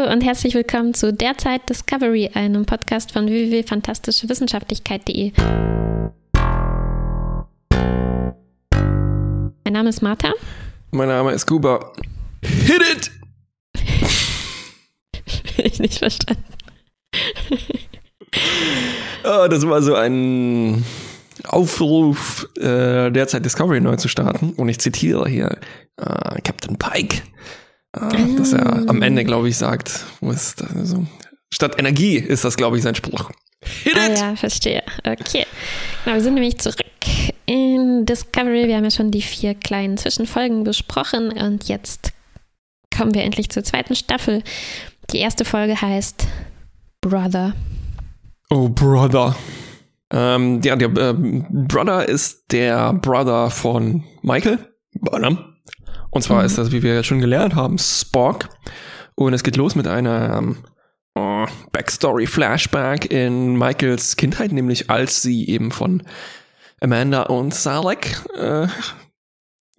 Hallo und herzlich willkommen zu Derzeit Discovery, einem Podcast von www.fantastischewissenschaftlichkeit.de. Mein Name ist Martha. Mein Name ist Kuba. Hit it! ich nicht verstanden. oh, das war so ein Aufruf, äh, derzeit Discovery neu zu starten. Und ich zitiere hier äh, Captain Pike, dass er am Ende, glaube ich, sagt, wo ist das, also, statt Energie ist das, glaube ich, sein Spruch. Hit ah, ja, verstehe. Okay. Genau, wir sind nämlich zurück in Discovery. Wir haben ja schon die vier kleinen Zwischenfolgen besprochen und jetzt kommen wir endlich zur zweiten Staffel. Die erste Folge heißt Brother. Oh, Brother. Ähm, ja, der äh, Brother ist der Brother von Michael Burnham. Und zwar mhm. ist das, wie wir ja schon gelernt haben, Spock. Und es geht los mit einer ähm, oh, Backstory-Flashback in Michaels Kindheit, nämlich als sie eben von Amanda und Salek, äh,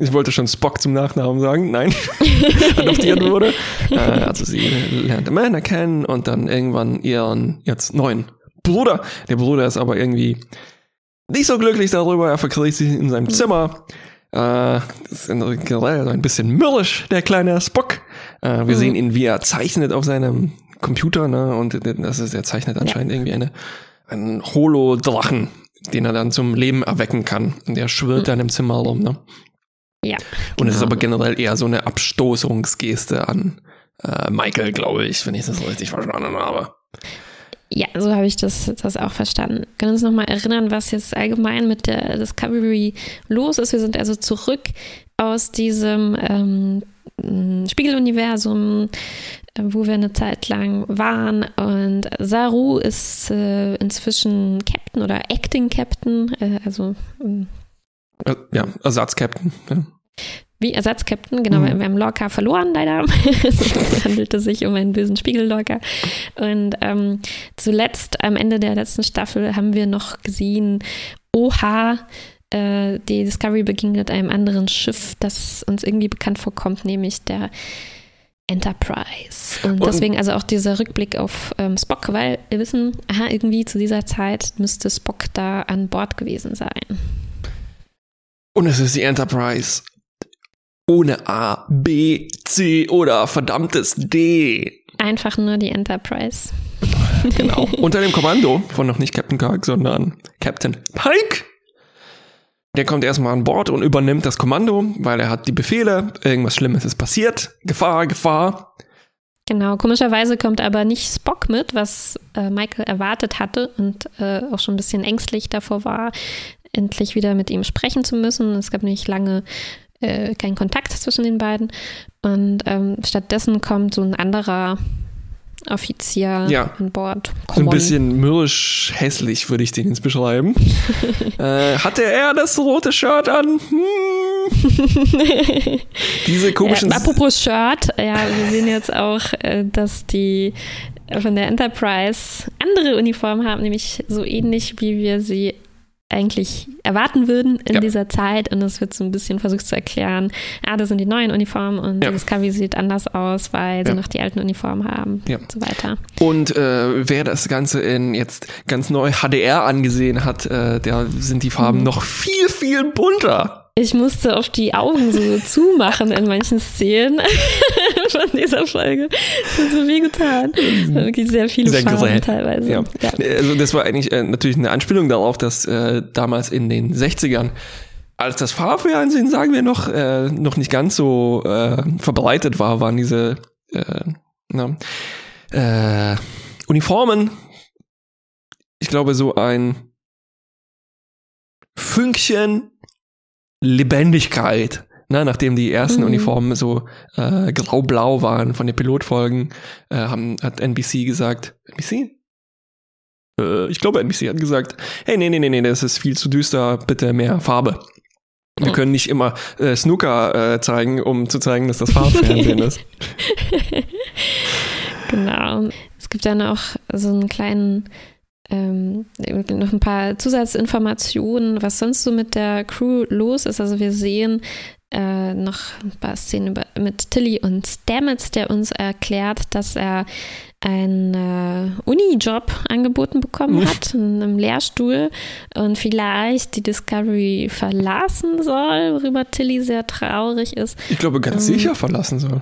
ich wollte schon Spock zum Nachnamen sagen, nein, adoptiert wurde. Äh, also sie lernt Amanda kennen und dann irgendwann ihren jetzt neuen Bruder. Der Bruder ist aber irgendwie nicht so glücklich darüber. Er verkriegt sich in seinem Zimmer. Äh, ist generell ein bisschen mürrisch, der kleine Spock. Äh, wir mhm. sehen ihn, wie er zeichnet auf seinem Computer, ne? Und das ist, er zeichnet anscheinend ja. irgendwie eine, einen Holodrachen, den er dann zum Leben erwecken kann. Und der schwirrt mhm. dann im Zimmer rum, ne? Ja. Und es ist genau. aber generell eher so eine Abstoßungsgeste an äh, Michael, glaube ich, wenn ich das richtig verstanden habe. Ja, so habe ich das, das auch verstanden. Können uns nochmal erinnern, was jetzt allgemein mit der Discovery los ist? Wir sind also zurück aus diesem ähm, Spiegeluniversum, äh, wo wir eine Zeit lang waren. Und Saru ist äh, inzwischen Captain oder Acting Captain, äh, also ähm, ja, Ersatzcaptain. Ja. Wie Ersatzkapitän, genau, mhm. wir haben Lorca verloren, leider. es handelte sich um einen bösen Spiegel-Lorca. Und ähm, zuletzt, am Ende der letzten Staffel, haben wir noch gesehen, oha, äh, die Discovery begegnet einem anderen Schiff, das uns irgendwie bekannt vorkommt, nämlich der Enterprise. Und, und deswegen also auch dieser Rückblick auf ähm, Spock, weil wir wissen, aha, irgendwie zu dieser Zeit müsste Spock da an Bord gewesen sein. Und es ist die Enterprise ohne A, B, C oder verdammtes D. Einfach nur die Enterprise. genau. Unter dem Kommando von noch nicht Captain Kirk, sondern Captain Pike. Der kommt erstmal an Bord und übernimmt das Kommando, weil er hat die Befehle, irgendwas Schlimmes ist passiert, Gefahr, Gefahr. Genau, komischerweise kommt aber nicht Spock mit, was äh, Michael erwartet hatte und äh, auch schon ein bisschen ängstlich davor war, endlich wieder mit ihm sprechen zu müssen. Es gab nicht lange äh, keinen Kontakt zwischen den beiden. Und ähm, stattdessen kommt so ein anderer Offizier ja. an Bord. So ein bisschen mürrisch hässlich würde ich den jetzt beschreiben. äh, hatte er das rote Shirt an? Hm. Diese komischen. Ja, apropos Shirt, ja, wir sehen jetzt auch, äh, dass die von der Enterprise andere Uniformen haben, nämlich so ähnlich wie wir sie eigentlich erwarten würden in ja. dieser Zeit. Und es wird so ein bisschen versucht zu erklären, ah, das sind die neuen Uniformen und ja. Discovery sieht anders aus, weil sie noch die alten Uniformen haben ja. und so weiter. Und äh, wer das Ganze in jetzt ganz neu HDR angesehen hat, äh, da sind die Farben mhm. noch viel, viel bunter. Ich musste auf die Augen so zumachen in manchen Szenen von dieser Folge. Das hat so weh getan. Wirklich sehr viele sehr Farben teilweise. Ja. Ja. Also das war eigentlich äh, natürlich eine Anspielung darauf, dass äh, damals in den 60ern als das Farbfernsehen, sagen wir noch, äh, noch nicht ganz so äh, verbreitet war, waren diese äh, na, äh, Uniformen, ich glaube, so ein Fünkchen Lebendigkeit. Na, nachdem die ersten mhm. Uniformen so äh, grau-blau waren von den Pilotfolgen, äh, haben, hat NBC gesagt, NBC? Äh, ich glaube, NBC hat gesagt, hey, nee, nee, nee, nee, das ist viel zu düster, bitte mehr Farbe. Wir oh. können nicht immer äh, Snooker äh, zeigen, um zu zeigen, dass das Farbfernsehen ist. Genau. Es gibt dann auch so einen kleinen ähm, noch ein paar Zusatzinformationen, was sonst so mit der Crew los ist. Also wir sehen äh, noch ein paar Szenen über, mit Tilly und Stamets, der uns erklärt, dass er einen äh, Uni-Job angeboten bekommen hat, in einem Lehrstuhl und vielleicht die Discovery verlassen soll, worüber Tilly sehr traurig ist. Ich glaube, ganz ähm, sicher verlassen soll.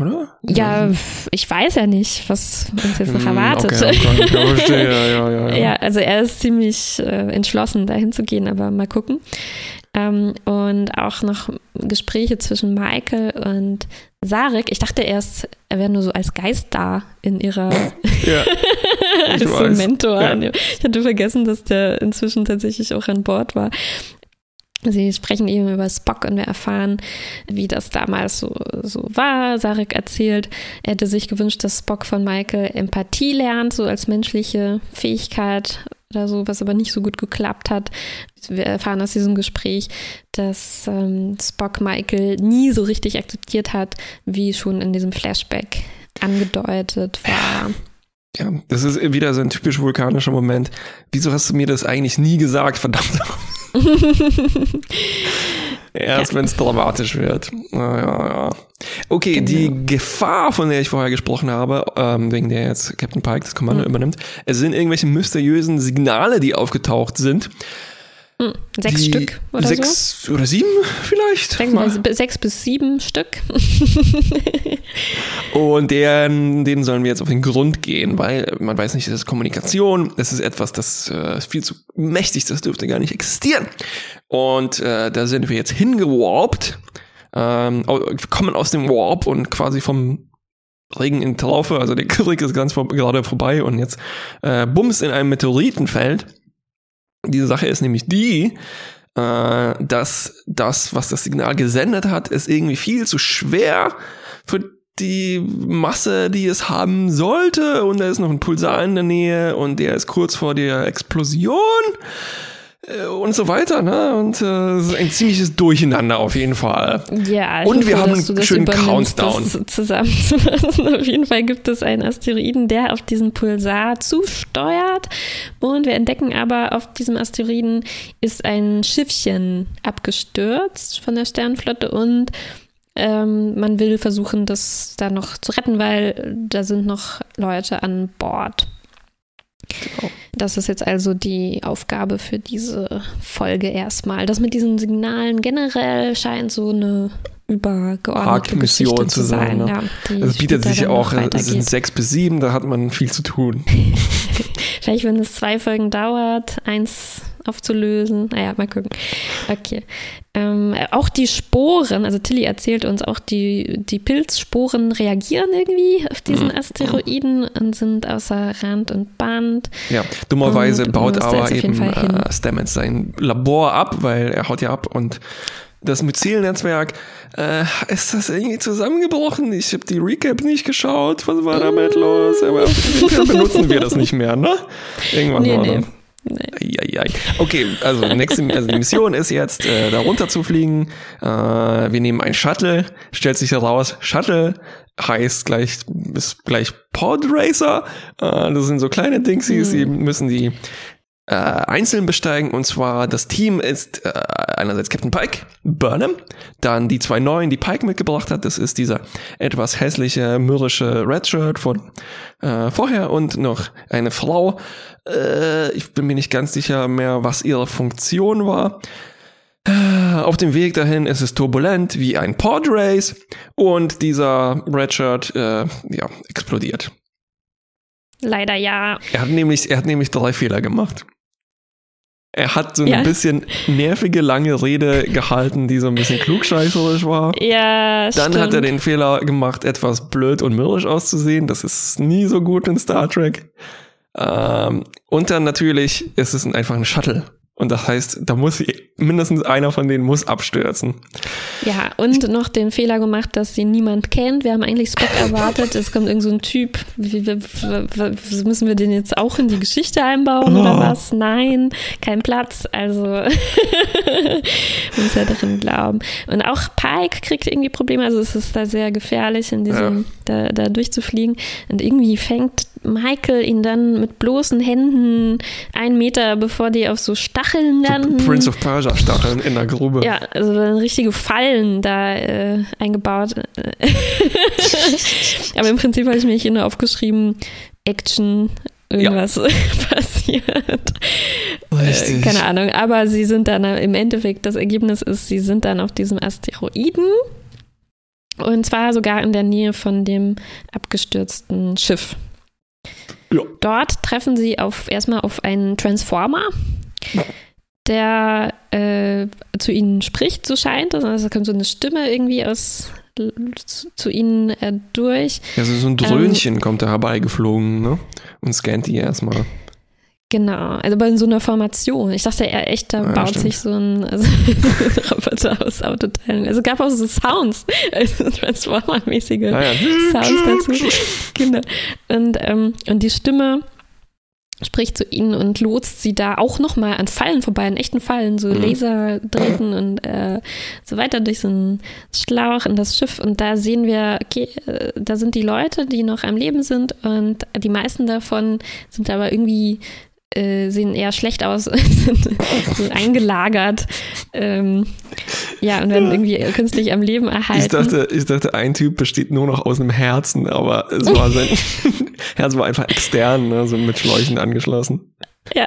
Oder? Ja, ich weiß ja nicht, was uns jetzt noch hm, erwartet. Okay, okay. ja, ja, ja, ja, also er ist ziemlich äh, entschlossen, dahin zu gehen, aber mal gucken. Ähm, und auch noch Gespräche zwischen Michael und Sarek. Ich dachte erst, er wäre nur so als Geist da in ihrer ja, als so Mentor. Ja. Ich hatte vergessen, dass der inzwischen tatsächlich auch an Bord war. Sie sprechen eben über Spock und wir erfahren, wie das damals so, so war. Sarek erzählt, er hätte sich gewünscht, dass Spock von Michael Empathie lernt, so als menschliche Fähigkeit oder so, was aber nicht so gut geklappt hat. Wir erfahren aus diesem Gespräch, dass ähm, Spock Michael nie so richtig akzeptiert hat, wie schon in diesem Flashback angedeutet war. Ja, das ist wieder so ein typisch vulkanischer Moment. Wieso hast du mir das eigentlich nie gesagt, verdammt? Erst ja. wenn es dramatisch wird. Ja, ja, ja. Okay, genau. die Gefahr, von der ich vorher gesprochen habe, ähm, wegen der jetzt Captain Pike das Kommando mhm. übernimmt, es sind irgendwelche mysteriösen Signale, die aufgetaucht sind. Hm, sechs die Stück oder sechs so? oder sieben vielleicht? Sechs, sechs bis sieben Stück. und deren, denen sollen wir jetzt auf den Grund gehen, weil man weiß nicht, das ist Kommunikation, das ist etwas, das äh, viel zu mächtig, das dürfte gar nicht existieren. Und äh, da sind wir jetzt hingewarpt, ähm, kommen aus dem Warp und quasi vom Regen in Traufe, also der Krieg ist ganz vor, gerade vorbei und jetzt äh, Bums in einem Meteoritenfeld diese Sache ist nämlich die, äh, dass das, was das Signal gesendet hat, ist irgendwie viel zu schwer für die Masse, die es haben sollte. Und da ist noch ein Pulsar in der Nähe und der ist kurz vor der Explosion. Äh, und so weiter, ne? Und äh, es ist ein ziemliches Durcheinander auf jeden Fall. Ja, ich und wir haben einen schönen Countdown. Das zusammenzufassen. auf jeden Fall gibt es einen Asteroiden, der auf diesen Pulsar zusteuert. Und wir entdecken aber, auf diesem Asteroiden ist ein Schiffchen abgestürzt von der Sternflotte und ähm, man will versuchen, das da noch zu retten, weil da sind noch Leute an Bord. Genau. Das ist jetzt also die Aufgabe für diese Folge erstmal. Das mit diesen Signalen generell scheint so eine übergeordnete Mission zu sein. Ne? Ja, das bietet sich auch, es sind sechs bis sieben, da hat man viel zu tun. Vielleicht, wenn es zwei Folgen dauert, eins aufzulösen. Naja, mal gucken. Okay. Ähm, auch die Sporen, also Tilly erzählt uns, auch die, die Pilzsporen reagieren irgendwie auf diesen mhm. Asteroiden und sind außer Rand und Band. Ja, dummerweise und baut aber eben äh, Stamets sein Labor ab, weil er haut ja ab und das Myzel-Netzwerk, äh, ist das irgendwie zusammengebrochen? Ich habe die Recap nicht geschaut. Was war damit los? Aber benutzen wir das nicht mehr, ne? Irgendwann nee, war nee. Nee. Eieiei. Okay, also nächste also die Mission ist jetzt, äh, da runter zu fliegen. Äh, wir nehmen ein Shuttle, stellt sich heraus, Shuttle heißt gleich, ist gleich Pod Racer. Äh, das sind so kleine Dingsies, mhm. die müssen die äh, einzeln besteigen. Und zwar das Team ist äh, einerseits Captain Pike, Burnham, dann die zwei neuen, die Pike mitgebracht hat. Das ist dieser etwas hässliche, mürrische Redshirt von äh, vorher und noch eine Frau. Äh, ich bin mir nicht ganz sicher mehr, was ihre Funktion war. Äh, auf dem Weg dahin ist es turbulent wie ein Podrace und dieser Redshirt äh, ja, explodiert. Leider ja. Er hat nämlich, er hat nämlich drei Fehler gemacht. Er hat so eine ja. bisschen nervige, lange Rede gehalten, die so ein bisschen klugscheißerisch war. Ja, Dann stimmt. hat er den Fehler gemacht, etwas blöd und mürrisch auszusehen. Das ist nie so gut in Star Trek. Ähm, und dann natürlich ist es einfach ein Shuttle. Und das heißt, da muss mindestens einer von denen muss abstürzen. Ja, und noch den Fehler gemacht, dass sie niemand kennt. Wir haben eigentlich Spock erwartet, es kommt irgend so ein Typ. Müssen wir den jetzt auch in die Geschichte einbauen oder oh. was? Nein, kein Platz. Also muss ja darin glauben. Und auch Pike kriegt irgendwie Probleme. Also es ist da sehr gefährlich, in diesem ja. da, da durchzufliegen. Und irgendwie fängt Michael ihn dann mit bloßen Händen einen Meter, bevor die auf so Stacheln landen. So Prince of Persia Stacheln in der Grube. Ja, also dann richtige Fallen da äh, eingebaut. Aber im Prinzip habe ich mir hier nur aufgeschrieben, Action, irgendwas ja. passiert. Äh, keine Ahnung, aber sie sind dann im Endeffekt, das Ergebnis ist, sie sind dann auf diesem Asteroiden. Und zwar sogar in der Nähe von dem abgestürzten Schiff. Ja. Dort treffen sie auf erstmal auf einen Transformer, der äh, zu ihnen spricht, so scheint es. Also kommt so eine Stimme irgendwie aus zu ihnen äh, durch. Ja, so ein Dröhnchen ähm, kommt da herbeigeflogen, ne? Und scannt die erstmal. Genau, also bei so einer Formation. Ich dachte eher echt, da ja, baut stimmt. sich so ein also, Roboter aus Autoteilen. Also gab auch so Sounds, also Transformer-mäßige ja, ja. Sounds dazu. genau. Und, ähm, und die Stimme spricht zu ihnen und lotst sie da auch nochmal an Fallen vorbei, an echten Fallen, so mhm. Laserdrähten und äh, so weiter durch so einen Schlauch in das Schiff. Und da sehen wir, okay, äh, da sind die Leute, die noch am Leben sind und die meisten davon sind aber irgendwie äh, sehen eher schlecht aus, sind so eingelagert. Ähm, ja, und werden irgendwie künstlich am Leben erhalten. Ich dachte, ich dachte, ein Typ besteht nur noch aus einem Herzen, aber es war sein Herz war einfach extern, ne, so mit Schläuchen angeschlossen. Ja,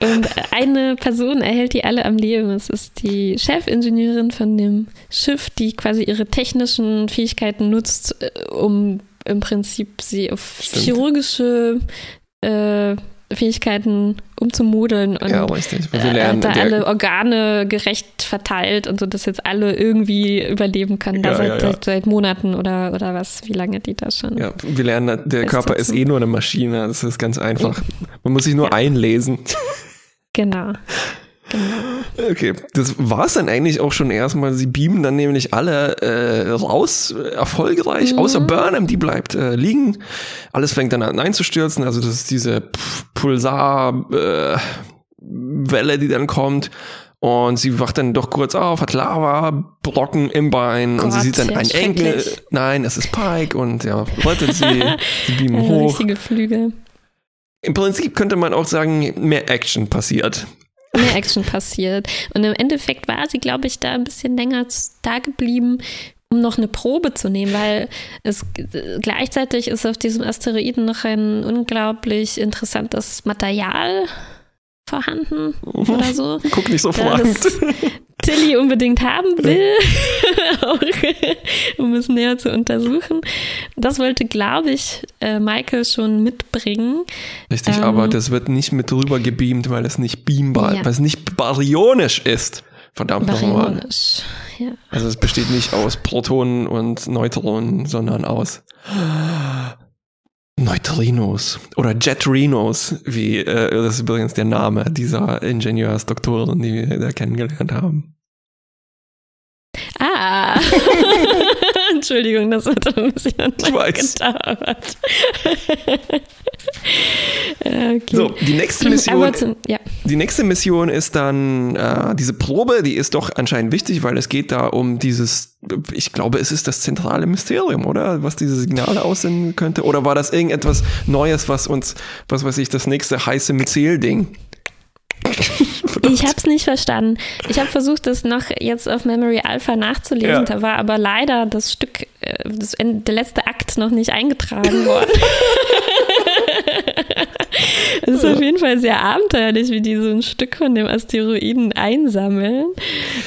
und eine Person erhält die alle am Leben. Es ist die Chefingenieurin von dem Schiff, die quasi ihre technischen Fähigkeiten nutzt, äh, um im Prinzip sie auf Stimmt. chirurgische äh, Fähigkeiten umzumodeln und ja, richtig. Wir lernen, äh, da alle Organe gerecht verteilt und so, dass jetzt alle irgendwie überleben können, ja, seit, ja, seit, seit, Monaten oder, oder was, wie lange die das schon. Ja, wir lernen, der Körper ist eh nur eine Maschine, das ist ganz einfach. Man muss sich nur einlesen. Genau. Genau. Okay, das war es dann eigentlich auch schon erstmal. Sie beamen dann nämlich alle äh, raus, äh, erfolgreich, mhm. außer Burnham, die bleibt äh, liegen. Alles fängt dann an einzustürzen. Also das ist diese Pulsarwelle, äh, die dann kommt. Und sie wacht dann doch kurz auf, hat Lava, Brocken im Bein Gott, und sie sieht dann einen Enkel. Nein, es ist Pike und ja, rettet sie. sie beamen hoch. Richtige Flügel. Im Prinzip könnte man auch sagen, mehr Action passiert mehr Action passiert. Und im Endeffekt war sie, glaube ich, da ein bisschen länger da geblieben, um noch eine Probe zu nehmen, weil es gleichzeitig ist auf diesem Asteroiden noch ein unglaublich interessantes Material vorhanden mhm. oder so. Guck nicht so fragend. Tilly unbedingt haben will, um es näher zu untersuchen. Das wollte, glaube ich, äh, Michael schon mitbringen. Richtig, ähm, aber das wird nicht mit rüber gebeamt, weil es nicht beambar, ja. weil es nicht baryonisch ist. Verdammt nochmal. Ja. Also es besteht nicht aus Protonen und Neutronen, sondern aus Neutrinos oder Jetrinos, wie äh, das ist übrigens der Name dieser Ingenieursdoktorin, die wir da kennengelernt haben. Ah. Entschuldigung, das hat ein bisschen ich weiß. gedauert. okay. So, die nächste Mission. Zum, ja. Die nächste Mission ist dann äh, diese Probe, die ist doch anscheinend wichtig, weil es geht da um dieses, ich glaube, es ist das zentrale Mysterium, oder? Was diese Signale aussenden könnte. Oder war das irgendetwas Neues, was uns, was weiß ich, das nächste heiße Myzel-Ding ich habe nicht verstanden. Ich habe versucht, das noch jetzt auf Memory Alpha nachzulesen. Ja. Da war aber leider das Stück, äh, das, der letzte Akt noch nicht eingetragen worden. Es ist auf jeden Fall sehr abenteuerlich, wie die so ein Stück von dem Asteroiden einsammeln,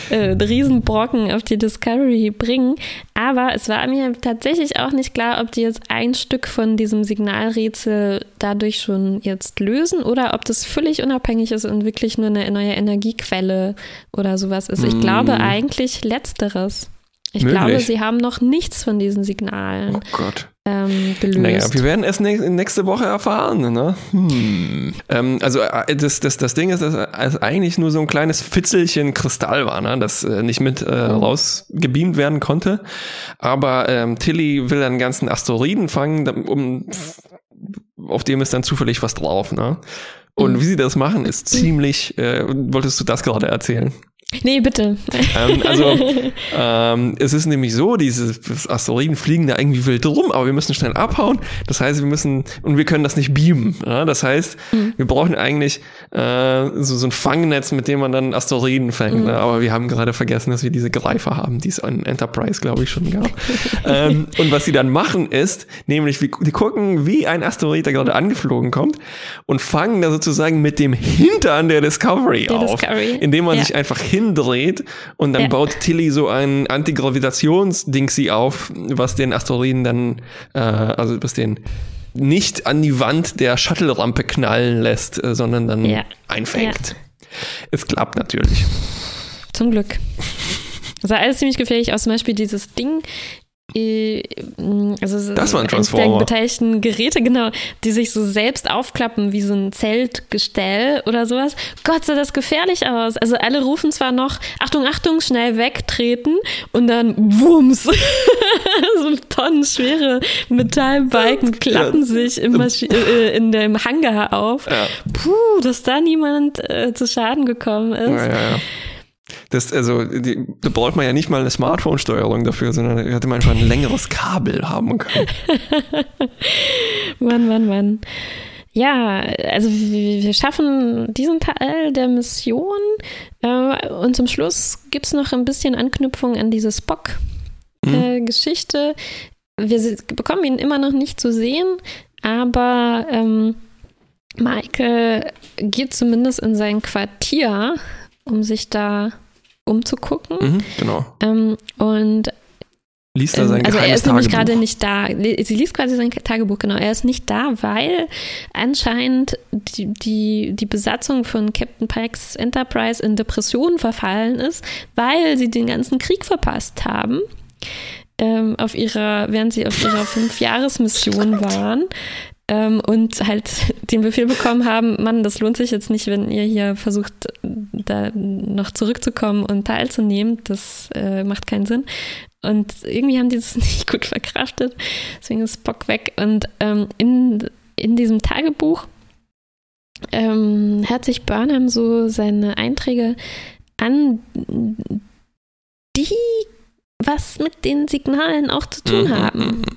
äh, Riesenbrocken auf die Discovery bringen. Aber es war mir tatsächlich auch nicht klar, ob die jetzt ein Stück von diesem Signalrätsel dadurch schon jetzt lösen oder ob das völlig unabhängig ist und wirklich nur eine neue Energiequelle oder sowas ist. Ich glaube eigentlich letzteres. Ich Möglich. glaube, sie haben noch nichts von diesen Signalen. Oh Gott ähm, gelöst. Naja, wir werden es nächste Woche erfahren. Ne? Hm. Ähm, also äh, das, das, das Ding ist, dass es eigentlich nur so ein kleines Fitzelchen Kristall war, ne? das äh, nicht mit äh, oh. rausgebeamt werden konnte. Aber ähm, Tilly will einen ganzen Asteroiden fangen, um, auf dem ist dann zufällig was drauf. Ne? Und mhm. wie sie das machen, ist ziemlich. Äh, wolltest du das gerade erzählen? Nee, bitte. Ähm, also, ähm, es ist nämlich so, diese Asteroiden fliegen da irgendwie wild rum, aber wir müssen schnell abhauen. Das heißt, wir müssen, und wir können das nicht beamen. Ja? Das heißt, mhm. wir brauchen eigentlich äh, so, so ein Fangnetz, mit dem man dann Asteroiden fängt. Mhm. Ne? Aber wir haben gerade vergessen, dass wir diese Greifer haben, die es an Enterprise, glaube ich, schon gab. ähm, und was sie dann machen ist, nämlich, die gucken, wie ein Asteroid, der gerade angeflogen kommt, und fangen da sozusagen mit dem Hintern der Discovery der auf, Discovery. indem man ja. sich einfach hin hindreht und dann ja. baut Tilly so ein Antigravitationsdingsi auf, was den Asteroiden dann, äh, also was den nicht an die Wand der Shuttle-Rampe knallen lässt, äh, sondern dann ja. einfängt. Ja. Es klappt natürlich. Zum Glück. Das sah alles ziemlich gefährlich aus. Zum Beispiel dieses Ding also das waren Transformer. beteiligten Geräte, genau, die sich so selbst aufklappen wie so ein Zeltgestell oder sowas. Gott, sah das gefährlich aus. Also alle rufen zwar noch, Achtung, Achtung, schnell wegtreten und dann wumms. so tonnenschwere Metallbalken klappen sich im äh, in dem Hangar auf. Ja. Puh, dass da niemand äh, zu Schaden gekommen ist. Ja, ja. Das, also, die, da braucht man ja nicht mal eine Smartphone-Steuerung dafür, sondern da hätte man einfach ein längeres Kabel haben können. Mann, Mann, Mann. Ja, also wir schaffen diesen Teil der Mission äh, und zum Schluss gibt es noch ein bisschen Anknüpfung an diese Spock-Geschichte. Mhm. Äh, wir bekommen ihn immer noch nicht zu sehen, aber ähm, Michael geht zumindest in sein Quartier um sich da umzugucken. Mhm, genau. Ähm, und liest sein ähm, Also er ist nämlich gerade nicht da. Sie liest quasi sein Tagebuch, genau. Er ist nicht da, weil anscheinend die, die, die Besatzung von Captain Pikes Enterprise in Depressionen verfallen ist, weil sie den ganzen Krieg verpasst haben. Ähm, auf ihrer, während sie auf ihrer Fünfjahresmission waren ähm, und halt den Befehl bekommen haben, Mann, das lohnt sich jetzt nicht, wenn ihr hier versucht, da noch zurückzukommen und teilzunehmen. Das äh, macht keinen Sinn. Und irgendwie haben die das nicht gut verkraftet. Deswegen ist Bock weg. Und ähm, in, in diesem Tagebuch ähm, hört sich Burnham so seine Einträge an, die was mit den Signalen auch zu tun mhm, haben.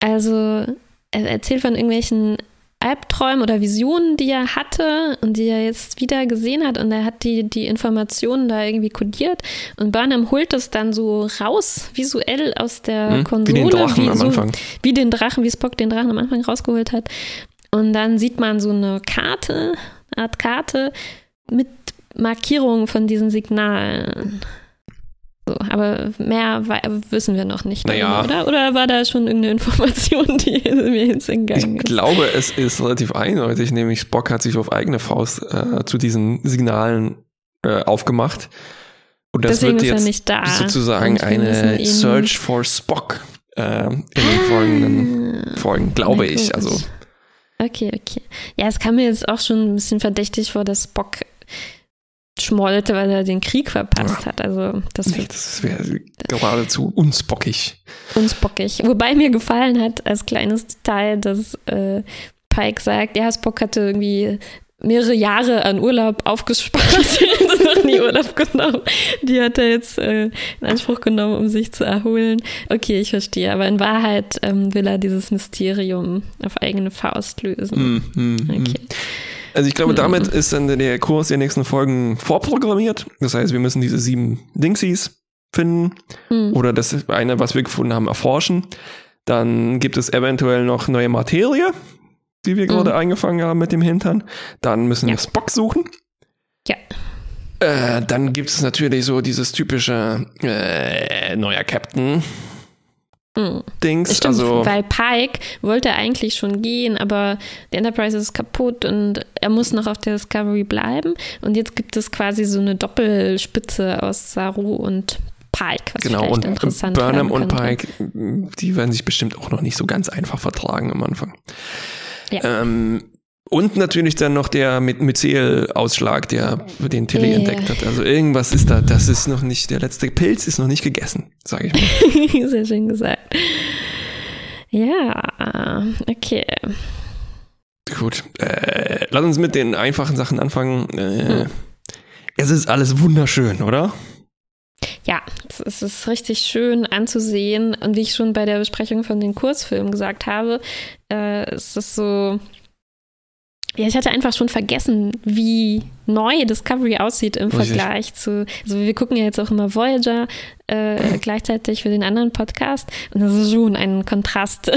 Also er erzählt von irgendwelchen Albträumen oder Visionen, die er hatte und die er jetzt wieder gesehen hat und er hat die, die Informationen da irgendwie kodiert und Burnham holt das dann so raus, visuell aus der hm, Konsole. Wie den Drachen wie am so, Anfang. Wie den Drachen, wie Spock den Drachen am Anfang rausgeholt hat. Und dann sieht man so eine Karte, eine Art Karte mit Markierungen von diesen Signalen. So, aber mehr wissen wir noch nicht, naja, oder? Oder war da schon irgendeine Information, die mir jetzt entgangen ist? Ich glaube, es ist relativ eindeutig, nämlich Spock hat sich auf eigene Faust äh, zu diesen Signalen äh, aufgemacht. Und das Deswegen wird jetzt sozusagen eine Search for Spock äh, in den ah, folgenden Folgen, glaube ich. Also. Okay, okay. Ja, es kam mir jetzt auch schon ein bisschen verdächtig vor, dass Spock schmollte, weil er den Krieg verpasst ja. hat. Also das, das wäre geradezu unspockig. Unspockig. Wobei mir gefallen hat als kleines Detail, dass äh, Pike sagt, ja, Spock hatte irgendwie mehrere Jahre an Urlaub aufgespart. noch nie Urlaub genommen. Die hat er jetzt äh, in Anspruch genommen, um sich zu erholen. Okay, ich verstehe. Aber in Wahrheit ähm, will er dieses Mysterium auf eigene Faust lösen. Mm, mm, okay. Also ich glaube, mhm. damit ist dann der Kurs der nächsten Folgen vorprogrammiert. Das heißt, wir müssen diese sieben Dingsies finden mhm. oder das eine, was wir gefunden haben, erforschen. Dann gibt es eventuell noch neue Materie, die wir mhm. gerade eingefangen haben mit dem Hintern. Dann müssen ja. wir Spock suchen. Ja. Äh, dann gibt es natürlich so dieses typische äh, neuer Captain. Mhm. Dings. Stimmt, also, weil Pike wollte eigentlich schon gehen, aber die Enterprise ist kaputt und er muss noch auf der Discovery bleiben. Und jetzt gibt es quasi so eine Doppelspitze aus Saru und Pike, was genau, und interessant Burnham und Pike, die werden sich bestimmt auch noch nicht so ganz einfach vertragen am Anfang. Ja. Ähm, und natürlich dann noch der Myzel-Ausschlag, der den Tilly yeah. entdeckt hat. Also irgendwas ist da, das ist noch nicht, der letzte Pilz ist noch nicht gegessen, sage ich mal. Sehr schön gesagt. Ja, okay. Gut, äh, lass uns mit den einfachen Sachen anfangen. Äh, hm. es ist alles wunderschön, oder? Ja, es ist richtig schön anzusehen. Und wie ich schon bei der Besprechung von den Kurzfilmen gesagt habe, äh, es ist so, ja, ich hatte einfach schon vergessen, wie neu Discovery aussieht im Richtig. Vergleich zu. Also wir gucken ja jetzt auch immer Voyager äh, gleichzeitig für den anderen Podcast und das ist schon ein Kontrast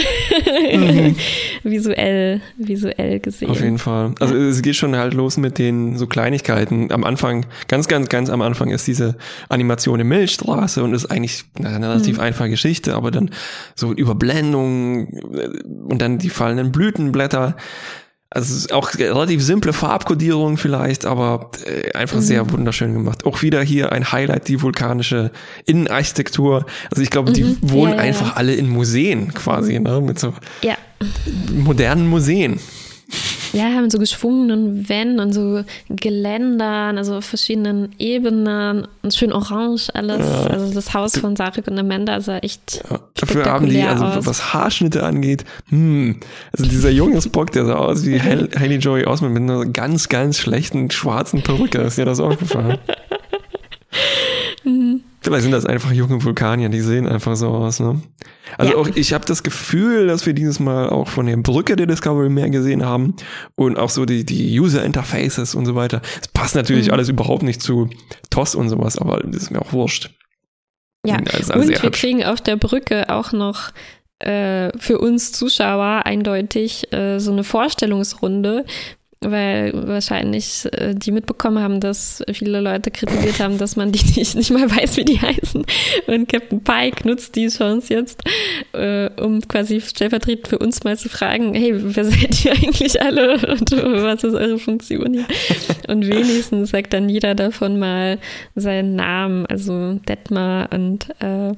mhm. visuell, visuell gesehen. Auf jeden Fall. Also es geht schon halt los mit den so Kleinigkeiten. Am Anfang, ganz, ganz, ganz am Anfang ist diese Animation in Milchstraße und ist eigentlich eine relativ mhm. einfache Geschichte, aber dann so Überblendung äh, und dann die fallenden Blütenblätter also auch relativ simple Farbkodierung vielleicht, aber äh, einfach mhm. sehr wunderschön gemacht. Auch wieder hier ein Highlight, die vulkanische Innenarchitektur. Also ich glaube, die mhm. wohnen ja, ja, einfach ja. alle in Museen quasi, ne? Mit so modernen Museen. Ja, haben so geschwungenen Wänden und so Geländern, also verschiedenen Ebenen und schön orange alles. Ja. Also das Haus von Sarek und Amanda sah echt ja. Dafür haben die, also aus. was Haarschnitte angeht, hm, also dieser junge Spock, der sah aus wie Haley Joey Osment mit einer ganz, ganz schlechten schwarzen Perücke. Ist dir das aufgefallen? mhm. Vielleicht sind das einfach junge Vulkanier, die sehen einfach so aus. Ne? Also ja. auch ich habe das Gefühl, dass wir dieses Mal auch von der Brücke der Discovery mehr gesehen haben und auch so die, die User Interfaces und so weiter. Es passt natürlich mhm. alles überhaupt nicht zu TOS und sowas, aber das ist mir auch wurscht. Ja, also und wir hübsch. kriegen auf der Brücke auch noch äh, für uns Zuschauer eindeutig äh, so eine Vorstellungsrunde, weil wahrscheinlich äh, die mitbekommen haben, dass viele Leute kritisiert haben, dass man die nicht, nicht mal weiß, wie die heißen. Und Captain Pike nutzt die Chance jetzt, äh, um quasi stellvertretend für uns mal zu fragen, hey, wer seid ihr eigentlich alle und was ist eure Funktion hier? Und wenigstens sagt dann jeder davon mal seinen Namen, also Detmar und äh,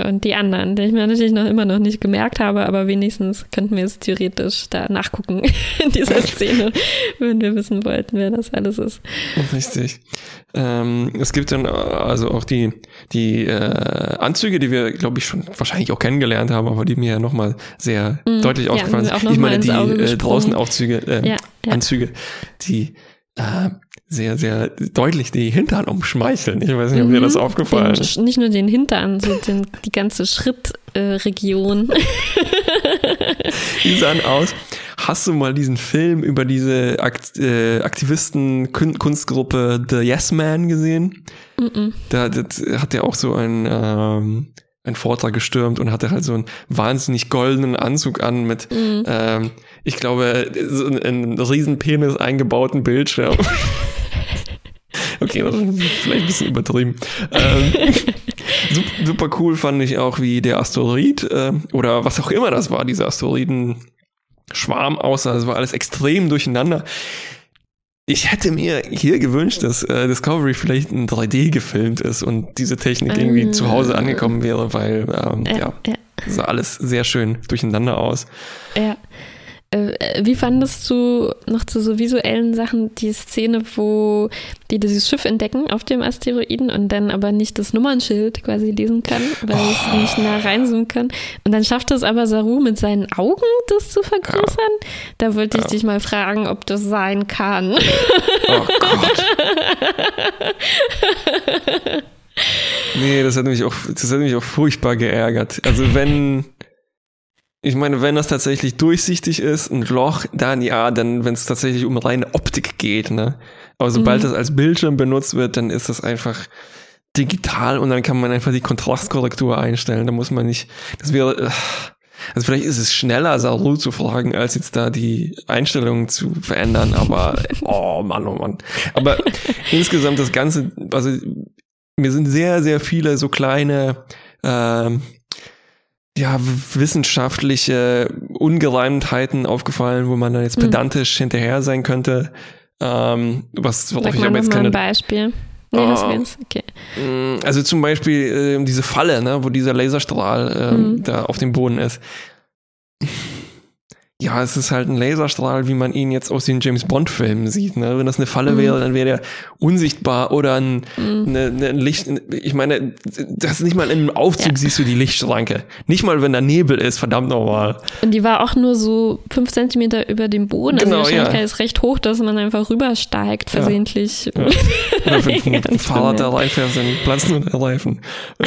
und die anderen, die ich mir natürlich noch immer noch nicht gemerkt habe, aber wenigstens könnten wir es theoretisch da nachgucken in dieser Szene, wenn wir wissen wollten, wer das alles ist. Richtig. Ähm, es gibt dann also auch die, die äh, Anzüge, die wir, glaube ich, schon wahrscheinlich auch kennengelernt haben, aber die mir ja nochmal sehr mm, deutlich ja, aufgefallen sind. Ich meine, die äh, draußen Aufzüge, äh, ja, ja. Anzüge, die äh, sehr, sehr deutlich die Hintern umschmeicheln. Ich weiß nicht, ob mhm, dir das mhm. aufgefallen den, ist. Nicht nur den Hintern, so den, die ganze Schrittregion. Äh, die sahen aus. Hast du mal diesen Film über diese Akt, äh, Aktivisten-Kunstgruppe The Yes Man gesehen? Mhm. Da, hat er auch so ein ähm, einen Vortrag gestürmt und hatte halt so einen wahnsinnig goldenen Anzug an mit, mhm. ähm, ich glaube, so einen riesen Penis eingebauten Bildschirm. okay, das ist vielleicht ein bisschen übertrieben. ähm, super cool fand ich auch, wie der Asteroid äh, oder was auch immer das war, dieser Asteroiden-Schwarm aussah. Das war alles extrem durcheinander. Ich hätte mir hier gewünscht, dass äh, Discovery vielleicht in 3D gefilmt ist und diese Technik irgendwie ähm, zu Hause angekommen wäre, weil ähm, ja, ja, ja, sah alles sehr schön durcheinander aus. Ja. Äh, wie fandest du noch zu so visuellen Sachen die Szene, wo die dieses Schiff entdecken auf dem Asteroiden und dann aber nicht das Nummernschild quasi lesen kann, weil oh. es nicht nah reinzoomen kann. Und dann schafft es aber Saru mit seinen Augen, das zu vergrößern. Ja. Da wollte ich ja. dich mal fragen, ob das sein kann. Oh Gott. nee, das hat mich auch, das hat mich auch furchtbar geärgert. Also wenn ich meine, wenn das tatsächlich durchsichtig ist, ein Loch, dann ja, dann, wenn es tatsächlich um reine Optik geht, ne? Aber sobald mhm. das als Bildschirm benutzt wird, dann ist das einfach digital und dann kann man einfach die Kontrastkorrektur einstellen. Da muss man nicht, das wäre, äh, also vielleicht ist es schneller, Saru zu fragen, als jetzt da die Einstellungen zu verändern, aber oh Mann, oh Mann. Aber insgesamt das Ganze, also mir sind sehr, sehr viele so kleine ähm, ja, wissenschaftliche Ungereimtheiten aufgefallen, wo man dann jetzt hm. pedantisch hm. hinterher sein könnte. Ähm, was, worauf Sag ich aber jetzt keine. Ein Beispiel. Nee, uh, okay. Mm, also zum Beispiel äh, diese Falle, ne, wo dieser Laserstrahl äh, hm. da auf dem Boden ist. Ja, es ist halt ein Laserstrahl, wie man ihn jetzt aus den James Bond-Filmen sieht. Ne? Wenn das eine Falle mhm. wäre, dann wäre der unsichtbar oder ein, mhm. eine, eine Licht. Ich meine, das ist nicht mal in einem Aufzug ja. siehst du die Lichtschranke. Nicht mal, wenn da Nebel ist, verdammt normal. Und die war auch nur so fünf Zentimeter über dem Boden. Also genau, also die Wahrscheinlichkeit ja. ist recht hoch, dass man einfach rübersteigt, versehentlich. Ja. Ja. Oder wenn ein Fahrrad da reinfährt, dann platzen nur der Reifen.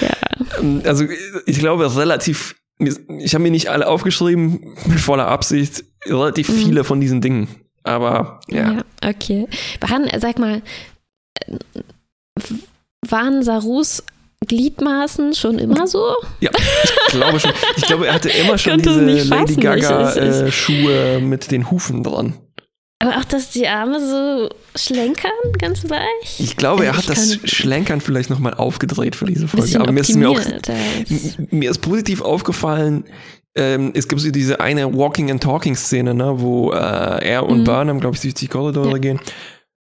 ja. Also ich glaube, relativ ich habe mir nicht alle aufgeschrieben, mit voller Absicht, relativ mhm. viele von diesen Dingen. Aber ja. Ja, okay. Waren, sag mal, waren Sarus Gliedmaßen schon immer so? Ja, ich glaube schon. Ich glaube, er hatte immer schon diese Lady Gaga äh, Schuhe mit den Hufen dran. Aber auch, dass die Arme so schlenkern, ganz weich. Ich glaube, er hat das Schlenkern vielleicht nochmal aufgedreht für diese Folge. Aber mir ist, mir, auch, mir ist positiv aufgefallen, ähm, es gibt so diese eine Walking and Talking Szene, ne, wo äh, er und mhm. Burnham, glaube ich, durch die Korridore ja. gehen.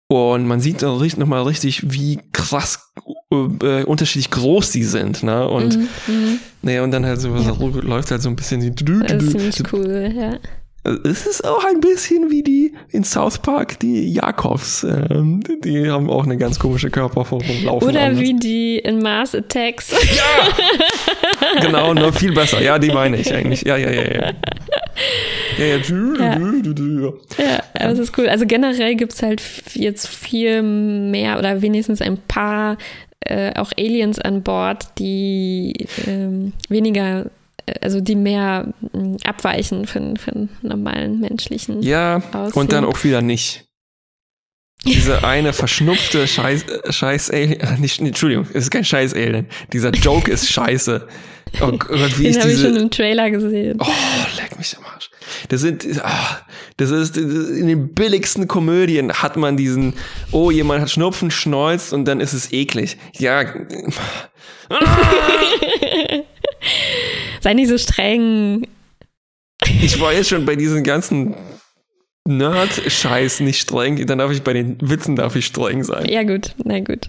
Und man sieht nochmal richtig, wie krass äh, unterschiedlich groß die sind, ne? Und, mhm. mhm. naja, und dann halt so, ja. läuft halt so ein bisschen die. Das ist ziemlich cool, ja. Es ist auch ein bisschen wie die in South Park, die Jakobs. Ähm, die haben auch eine ganz komische Körperform laufen. Oder anders. wie die in Mars Attacks. Ja! genau, nur viel besser. Ja, die meine ich eigentlich. Ja, ja, ja, ja. Ja, ja. ja. ja aber es ist cool. Also generell gibt es halt jetzt viel mehr oder wenigstens ein paar äh, auch Aliens an Bord, die ähm, weniger also die mehr mm, abweichen von, von normalen menschlichen. Ja, Aussehen. und dann auch wieder nicht. Diese eine verschnupfte Scheiß, äh, Scheiß Alien, äh, nicht, Entschuldigung, es ist kein Scheiß Alien. Dieser Joke ist scheiße. Oh Gott, wie Den habe ich schon im Trailer gesehen. Oh, leck mich am Arsch. Das sind, ah, das ist, in den billigsten Komödien hat man diesen, oh, jemand hat Schnupfen, schneuzt und dann ist es eklig. Ja. Sei nicht so streng. Ich war jetzt schon bei diesen ganzen Nerd-Scheiß nicht streng, dann darf ich bei den Witzen darf ich streng sein. Ja, gut, na gut.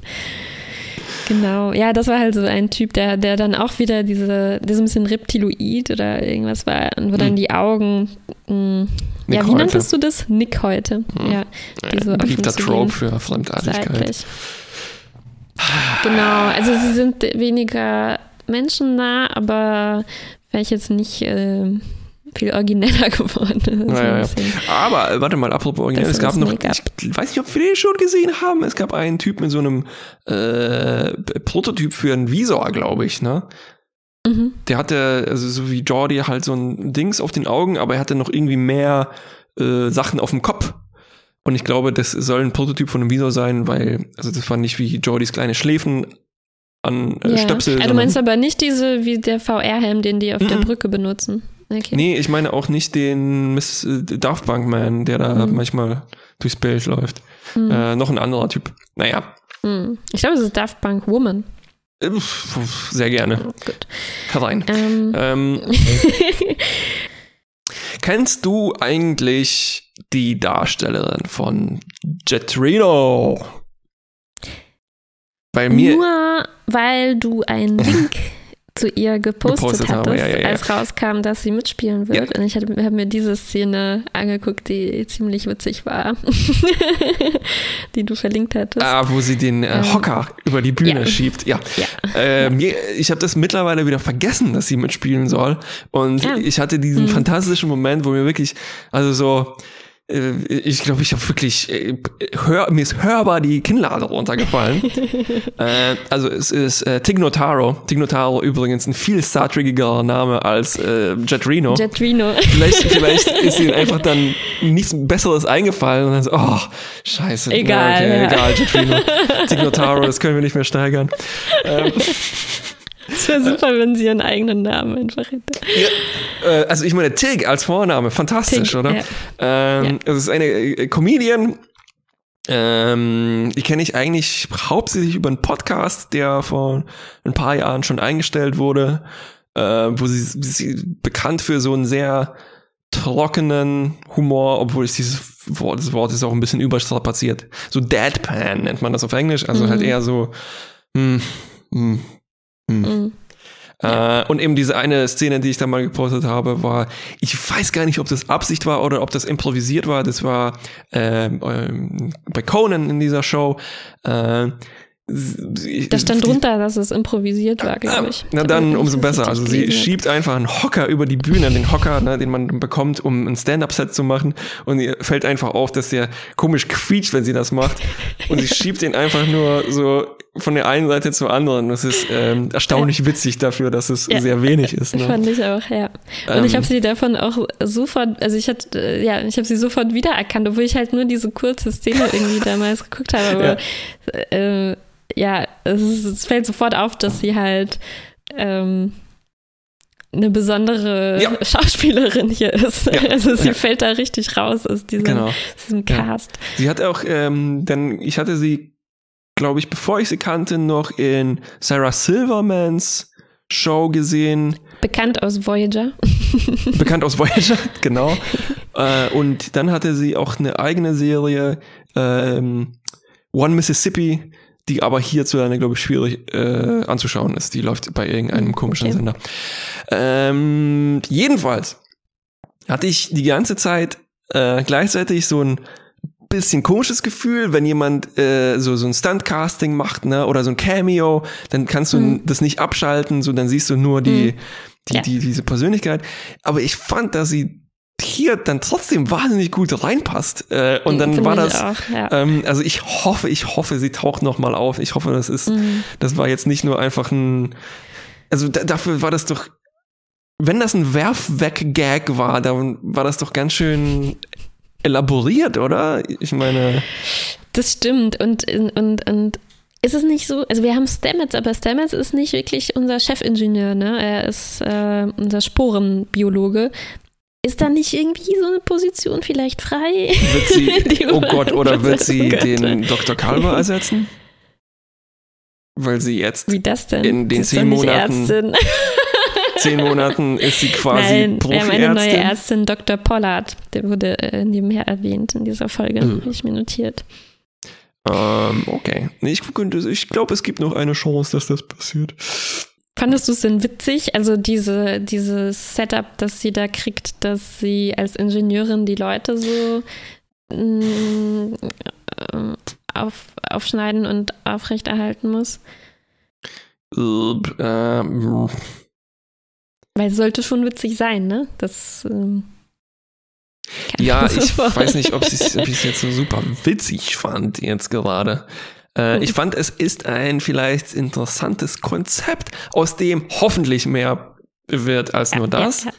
Genau, ja, das war halt so ein Typ, der, der dann auch wieder diese, ein bisschen Reptiloid oder irgendwas war und wo dann hm. die Augen, mh, hm, ja, wie heute. nanntest du das? Nick heute. Hm. Ja, diese Beliebter Trope für Fremdartigkeit. Seitlich. Genau, also sie sind weniger menschennah, aber wäre ich jetzt nicht äh, viel origineller geworden. Ja, ja. Aber äh, warte mal, apropos originell, es gab noch, ich weiß nicht, ob wir den schon gesehen haben, es gab einen Typ mit so einem äh, Prototyp für einen Visor, glaube ich, ne? Mhm. Der hatte, also so wie Jordi, halt so ein Dings auf den Augen, aber er hatte noch irgendwie mehr äh, Sachen auf dem Kopf. Und ich glaube, das soll ein Prototyp von einem Visor sein, weil, also das war nicht wie Jordis kleine Schläfen an äh, ja. Stöpsel. Also du meinst aber nicht diese, wie der VR-Helm, den die auf mm -mm. der Brücke benutzen. Okay. Nee, ich meine auch nicht den Miss äh, Daft Punk Man, der da mhm. manchmal durchs Bild läuft. Mhm. Äh, noch ein anderer Typ. Naja. Mhm. Ich glaube, es ist Daft Punk Woman. Äh, sehr gerne. Oh, gut. Herein. Ähm. Ähm, kennst du eigentlich die Darstellerin von Jetrino? Bei mir. Nur weil du einen Link zu ihr gepostet, gepostet hattest, ja, ja, ja. als rauskam, dass sie mitspielen wird. Und ich habe mir diese Szene angeguckt, die ziemlich witzig war, die du verlinkt hattest. Ah, wo sie den äh, ähm, Hocker über die Bühne schiebt. Ja. Ähm, ich habe das mittlerweile wieder vergessen, dass sie mitspielen soll. Und ich hatte diesen mhm. fantastischen Moment, wo mir wirklich, also so, äh, ich glaube, ich habe wirklich, äh, hör, mir ist hörbar die Kinnlade runtergefallen. äh, also es ist äh, Tignotaro. Tignotaro übrigens ein viel Star Trekiger Name als äh, Jet Reno. Jet Reno. Vielleicht, vielleicht ist ihnen einfach dann nichts Besseres eingefallen und dann so, oh, scheiße. Egal. Okay, ja. Egal, Jet Reno. Tignotaro, das können wir nicht mehr steigern. Ähm, es wäre super, wenn sie ihren eigenen Namen einfach hätte. Ja, äh, also ich meine, Tig als Vorname, fantastisch, Tig, oder? Ja. Ähm, ja. Es ist eine äh, Comedian, ähm, die kenne ich eigentlich hauptsächlich über einen Podcast, der vor ein paar Jahren schon eingestellt wurde, äh, wo sie, sie bekannt für so einen sehr trockenen Humor, obwohl es dieses Wort, das Wort ist auch ein bisschen überstrapaziert. So Deadpan nennt man das auf Englisch, also halt mhm. halt eher so, hm, hm, hm. Mhm. Ja. Äh, und eben diese eine Szene, die ich da mal gepostet habe, war, ich weiß gar nicht, ob das Absicht war oder ob das improvisiert war. Das war äh, bei Conan in dieser Show. Äh, da stand drunter, dass es improvisiert war, glaube ich. Na dann umso besser. Also sie schiebt einfach einen Hocker über die Bühne, den Hocker, ne, den man bekommt, um ein Stand-up-Set zu machen. Und ihr fällt einfach auf, dass der komisch quietscht, wenn sie das macht. Und sie schiebt ihn einfach nur so von der einen Seite zur anderen. Das ist ähm, erstaunlich witzig dafür, dass es ja, sehr wenig ist. Ne? Fand ich auch, ja. Und ähm, ich habe sie davon auch sofort, also ich hatte, äh, ja, ich habe sie sofort wiedererkannt, obwohl ich halt nur diese kurze Szene irgendwie damals geguckt habe. Aber ja. äh, ja, es, ist, es, fällt sofort auf, dass sie halt ähm, eine besondere ja. Schauspielerin hier ist. Ja. Also sie ja. fällt da richtig raus aus diesem, genau. diesem Cast. Sie hat auch, ähm, denn ich hatte sie, glaube ich, bevor ich sie kannte, noch in Sarah Silvermans Show gesehen. Bekannt aus Voyager. Bekannt aus Voyager, genau. äh, und dann hatte sie auch eine eigene Serie, ähm, One Mississippi, die aber hierzulande, glaube ich, schwierig äh, anzuschauen ist. Die läuft bei irgendeinem hm, komischen okay. Sender. Ähm, jedenfalls hatte ich die ganze Zeit äh, gleichzeitig so ein bisschen komisches Gefühl, wenn jemand äh, so so ein Stuntcasting macht, ne, oder so ein Cameo, dann kannst du mhm. das nicht abschalten, so dann siehst du nur die, mhm. die, ja. die diese Persönlichkeit. Aber ich fand, dass sie hier dann trotzdem wahnsinnig gut reinpasst. Äh, und dann Find war das, auch, ja. ähm, also ich hoffe, ich hoffe, sie taucht noch mal auf. Ich hoffe, das ist, mhm. das war jetzt nicht nur einfach ein, also dafür war das doch, wenn das ein Werfweg-Gag war, dann war das doch ganz schön elaboriert, oder? Ich meine. Das stimmt und, und, und ist es nicht so, also wir haben Stamets, aber Stamets ist nicht wirklich unser Chefingenieur, ne? Er ist äh, unser Sporenbiologe. Ist da nicht irgendwie so eine Position vielleicht frei? Wird sie, oh Gott, oder wird sie den Dr. Kalber ersetzen? Weil sie jetzt Wie das denn? in den zehn Monaten. Zehn Monaten ist sie quasi Nein, Profi Wir haben eine neue Ärztin, Dr. Pollard. Der wurde äh, nebenher erwähnt in dieser Folge, mhm. habe ich mir notiert. Ähm, okay. Nee, ich, ich glaube, es gibt noch eine Chance, dass das passiert. Fandest du es denn witzig, also diese, dieses Setup, das sie da kriegt, dass sie als Ingenieurin die Leute so mm, äh, auf, aufschneiden und aufrechterhalten muss? Ähm. Weil es sollte schon witzig sein, ne? Das. Ähm, ja, ich weiß nicht, ob ich es jetzt so super witzig fand, jetzt gerade. Äh, ich fand, es ist ein vielleicht interessantes Konzept, aus dem hoffentlich mehr wird als ja, nur das. Ja,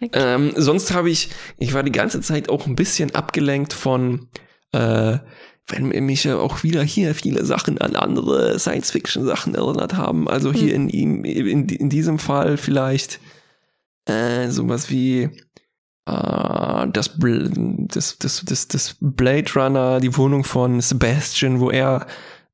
ja, ähm, sonst habe ich, ich war die ganze Zeit auch ein bisschen abgelenkt von, äh, wenn mich ja auch wieder hier viele Sachen an andere Science-Fiction-Sachen erinnert haben. Also hier hm. in, in, in diesem Fall vielleicht äh, sowas wie äh, das, das, das, das, das Blade Runner, die Wohnung von Sebastian, wo er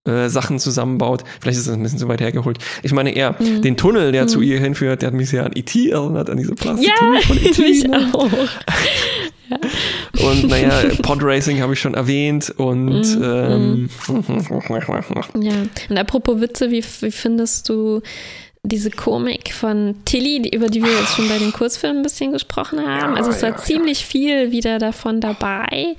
äh, Sachen zusammenbaut. Vielleicht ist das ein bisschen zu weit hergeholt. Ich meine eher mhm. den Tunnel, der mhm. zu ihr hinführt, der hat mich sehr an E.T. erinnert, an diese Plastiktunnel ja, von E.T. mich ne? auch. ja. Und naja, Podracing habe ich schon erwähnt und mhm. ähm, mhm. ja. Und apropos Witze, wie, wie findest du diese Komik von Tilly, über die wir jetzt schon bei den Kurzfilmen ein bisschen gesprochen haben. Also es war ja, ziemlich ja. viel wieder davon dabei.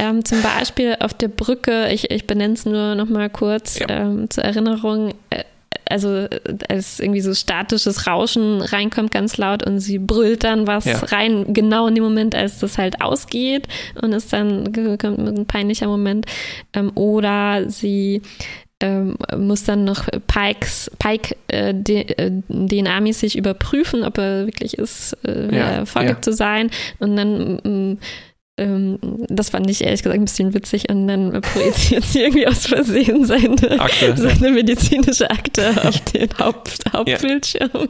Ähm, zum Beispiel auf der Brücke, ich, ich benenne es nur noch mal kurz ähm, zur Erinnerung, äh, also als irgendwie so statisches Rauschen reinkommt ganz laut und sie brüllt dann was ja. rein, genau in dem Moment, als das halt ausgeht und ist dann kommt ein peinlicher Moment. Ähm, oder sie ähm, muss dann noch Pikes, Pike äh, DNA-mäßig äh, überprüfen, ob er wirklich ist, äh, ja, ja. zu sein. Und dann mm, ähm, das fand ich ehrlich gesagt ein bisschen witzig und dann projiziert sie irgendwie aus Versehen seine, Akte, seine ja. medizinische Akte auf den Haupt, Hauptbildschirm. Ja.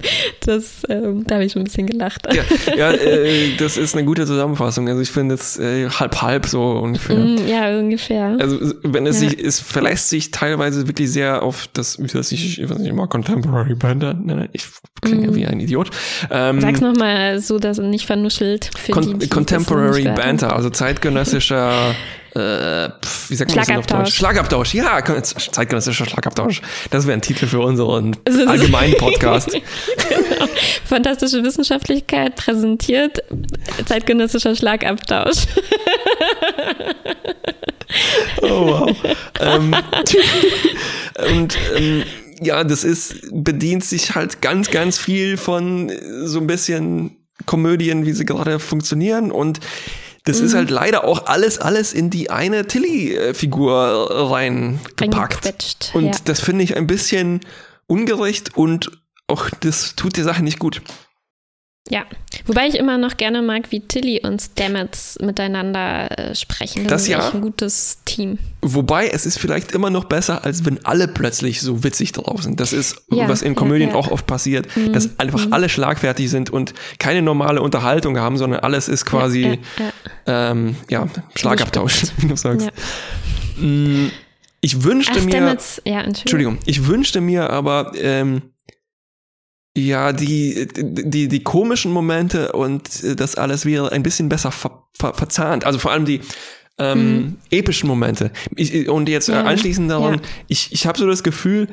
Das, ähm, da habe ich schon ein bisschen gelacht. Ja, ja äh, das ist eine gute Zusammenfassung. Also ich finde es äh, halb halb so ungefähr. Mm, ja, ungefähr. Also wenn es sich, es verlässt sich teilweise wirklich sehr auf das, wie das ich, ich weiß nicht immer Contemporary Band nenne. Ich klinge mm. wie ein Idiot. Ähm, Sag's nochmal so, dass nicht vernuschelt. Con die, Contemporary Banter, also zeitgenössischer äh, pf, wie sagt man das auf Deutsch? Schlagabtausch, ja, zeitgenössischer Schlagabtausch. Das wäre ein Titel für unseren allgemeinen Podcast. genau. Fantastische Wissenschaftlichkeit präsentiert zeitgenössischer Schlagabtausch. oh wow. ähm, und ähm, ja, das ist, bedient sich halt ganz, ganz viel von so ein bisschen Komödien, wie sie gerade funktionieren und das mhm. ist halt leider auch alles, alles in die eine Tilly-Figur reingepackt. Und ja. das finde ich ein bisschen ungerecht und auch das tut der Sache nicht gut. Ja, wobei ich immer noch gerne mag, wie Tilly und Stamets miteinander äh, sprechen. Das, das ist ja ein gutes Team. Wobei es ist vielleicht immer noch besser, als wenn alle plötzlich so witzig drauf sind. Das ist, ja, was in Komödien ja, ja. auch oft passiert, mhm. dass einfach mhm. alle schlagfertig sind und keine normale Unterhaltung haben, sondern alles ist quasi ähm, ja, Schlagabtausch, wie du sagst. Mm, ich wünschte Ach, mir, Entschuldigung. Entschuldigung, ich wünschte mir aber ähm, ja, die, die, die komischen Momente und äh, das alles wäre ein bisschen besser ver, ver, verzahnt. Also vor allem die ähm, mhm. epischen Momente. Ich, und jetzt ja. anschließend daran, ja. ich, ich habe so das Gefühl,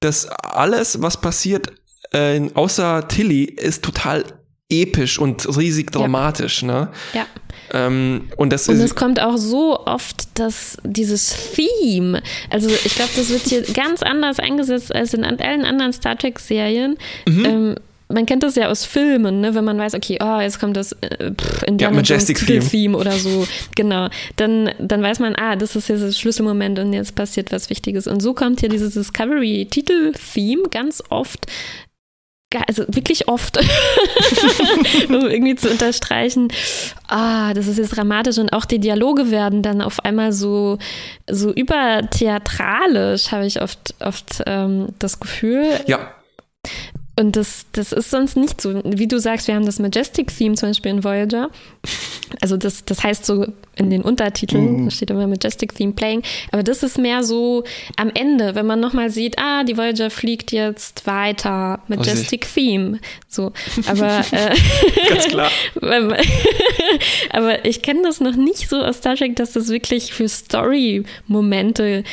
dass alles, was passiert, äh, außer Tilly, ist total episch und riesig dramatisch. Ja. Ne? Ja. Ähm, und das und es kommt auch so oft, dass dieses Theme, also ich glaube, das wird hier ganz anders eingesetzt als in allen anderen Star Trek-Serien. Mhm. Ähm, man kennt das ja aus Filmen, ne? wenn man weiß, okay, oh, jetzt kommt das äh, Indiana ja, Majestic Theme. Theme oder so, genau. Dann, dann weiß man, ah, das ist jetzt das Schlüsselmoment und jetzt passiert was Wichtiges. Und so kommt hier dieses Discovery-Titel-Theme ganz oft also wirklich oft, um irgendwie zu unterstreichen, ah, das ist jetzt dramatisch und auch die Dialoge werden dann auf einmal so, so übertheatralisch, habe ich oft, oft ähm, das Gefühl. Ja. Und das, das ist sonst nicht so. Wie du sagst, wir haben das Majestic-Theme zum Beispiel in Voyager. Also das, das heißt so in den Untertiteln, mhm. steht immer Majestic Theme Playing. Aber das ist mehr so am Ende, wenn man nochmal sieht, ah, die Voyager fliegt jetzt weiter, Majestic oh, Theme. So, aber äh, ganz klar. aber ich kenne das noch nicht so aus Star Trek, dass das wirklich für Story-Momente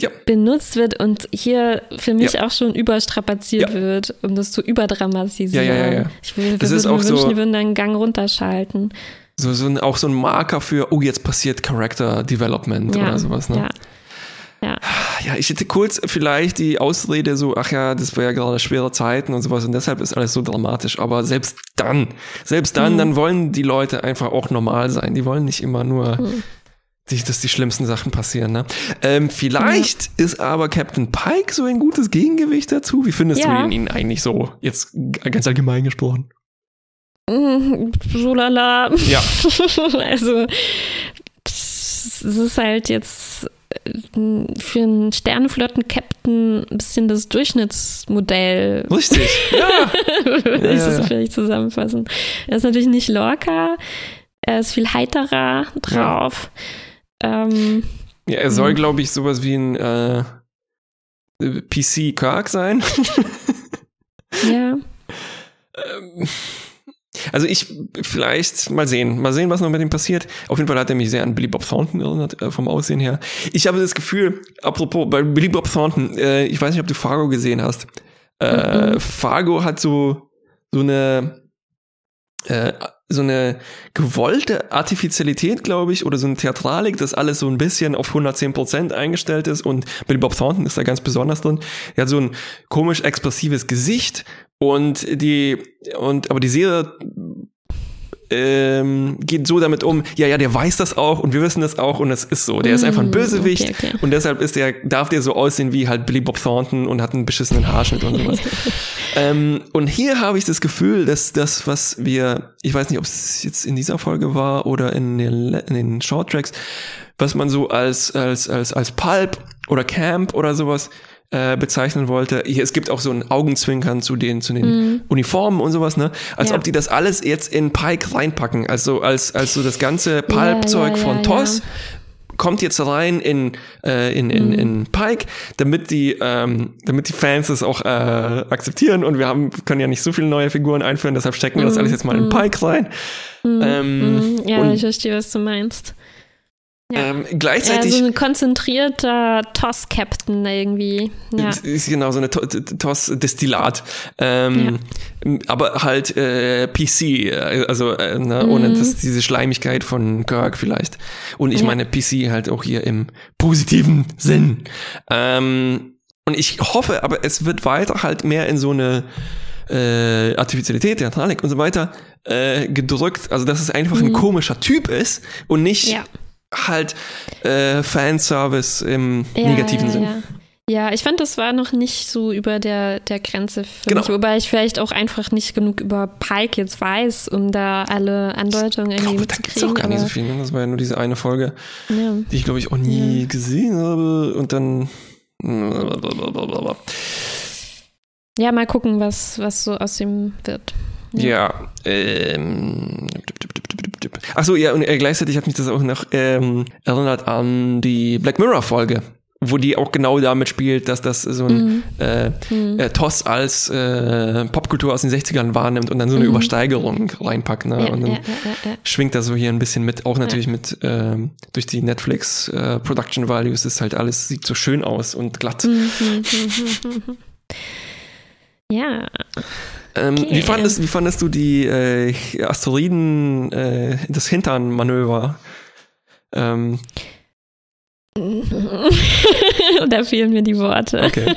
ja. benutzt wird und hier für mich ja. auch schon überstrapaziert ja. wird, um das zu überdramatisieren. Ja, ja, ja, Ich würde mir wünschen, so, die würden dann einen Gang runterschalten. So, so ein, auch so ein Marker für, oh, jetzt passiert Character Development oder sowas, ne? Ja. Ja. ja, ich hätte kurz vielleicht die Ausrede so, ach ja, das war ja gerade schwere Zeiten und sowas und deshalb ist alles so dramatisch. Aber selbst dann, selbst dann, mhm. dann wollen die Leute einfach auch normal sein. Die wollen nicht immer nur mhm dass die schlimmsten Sachen passieren. Ne? Ähm, vielleicht ja. ist aber Captain Pike so ein gutes Gegengewicht dazu. Wie findest ja. du ihn eigentlich so, jetzt ganz allgemein gesprochen? Mm, so lala. Ja. also, es ist halt jetzt äh, für einen Sternenflotten-Captain ein bisschen das Durchschnittsmodell. Richtig, ja. Würde ich das vielleicht zusammenfassen. Er ist natürlich nicht Lorca, er ist viel heiterer drauf. Ja. Ähm, ja, er soll, hm. glaube ich, sowas wie ein äh, PC Kirk sein. ja. Ähm, also ich vielleicht mal sehen, mal sehen, was noch mit ihm passiert. Auf jeden Fall hat er mich sehr an Billy Bob Thornton erinnert äh, vom Aussehen her. Ich habe das Gefühl, apropos bei Billy Bob Thornton, äh, ich weiß nicht, ob du Fargo gesehen hast. Äh, mhm. Fargo hat so so eine so eine gewollte Artificialität, glaube ich, oder so eine Theatralik, dass alles so ein bisschen auf 110 Prozent eingestellt ist und Billy Bob Thornton ist da ganz besonders drin. Er hat so ein komisch expressives Gesicht und die, und, aber die Serie ähm, geht so damit um, ja, ja, der weiß das auch und wir wissen das auch und es ist so. Der ist einfach ein mm, Bösewicht okay, okay. und deshalb ist der, darf der so aussehen wie halt Billy Bob Thornton und hat einen beschissenen Haarschnitt und sowas. ähm, und hier habe ich das Gefühl, dass das, was wir, ich weiß nicht, ob es jetzt in dieser Folge war oder in den, in den Short Tracks, was man so als, als, als, als Pulp oder Camp oder sowas äh, bezeichnen wollte. Hier, es gibt auch so ein Augenzwinkern zu den, zu den mhm. Uniformen und sowas, ne? Als ja. ob die das alles jetzt in Pike reinpacken. Also als, als so das ganze Pulp-Zeug ja, ja, von Toss kommt jetzt rein in, äh, in, in, mhm. in Pike, damit die, ähm, damit die Fans es auch äh, akzeptieren und wir haben, können ja nicht so viele neue Figuren einführen, deshalb stecken wir das mhm. alles jetzt mal in mhm. Pike rein. Ähm, ja, ich verstehe, was du meinst. Ja. Ähm, gleichzeitig. Ja, so ein konzentrierter Toss-Captain irgendwie. Ja. Ist genau so eine Toss-Destillat. Ähm, ja. Aber halt äh, PC, also äh, ne, mhm. ohne das, diese Schleimigkeit von Kirk vielleicht. Und ich ja. meine PC halt auch hier im positiven Sinn. Ähm, und ich hoffe, aber es wird weiter halt mehr in so eine äh, Artificialität, Theatralik und so weiter äh, gedrückt. Also dass es einfach mhm. ein komischer Typ ist und nicht ja halt äh, Fanservice im ja, negativen ja, Sinn. Ja. Ja, ich fand, das war noch nicht so über der, der Grenze für genau. mich, wobei ich vielleicht auch einfach nicht genug über Pike jetzt weiß, um da alle Andeutungen irgendwie ich glaube, mitzukriegen. Da gibt's auch gar nicht so viel, ne? das war ja nur diese eine Folge, ja. die ich glaube ich auch nie ja. gesehen habe und dann ja, mal gucken, was, was so aus ihm wird. Ja, ja ähm, Achso, ja, und äh, gleichzeitig hat mich das auch noch ähm, erinnert an die Black Mirror-Folge, wo die auch genau damit spielt, dass das so ein mhm. Äh, mhm. Äh, Toss als äh, Popkultur aus den 60ern wahrnimmt und dann so eine mhm. Übersteigerung reinpackt. Ne? Ja, und dann ja, ja, schwingt das so hier ein bisschen mit, auch natürlich mit ähm, durch die Netflix äh, Production Values ist halt alles, sieht so schön aus und glatt. Mhm, mhm, ja. Ähm, okay. wie, fandest, wie fandest du die äh, Asteroiden, äh, das Hintern-Manöver? Ähm. da fehlen mir die Worte. Okay.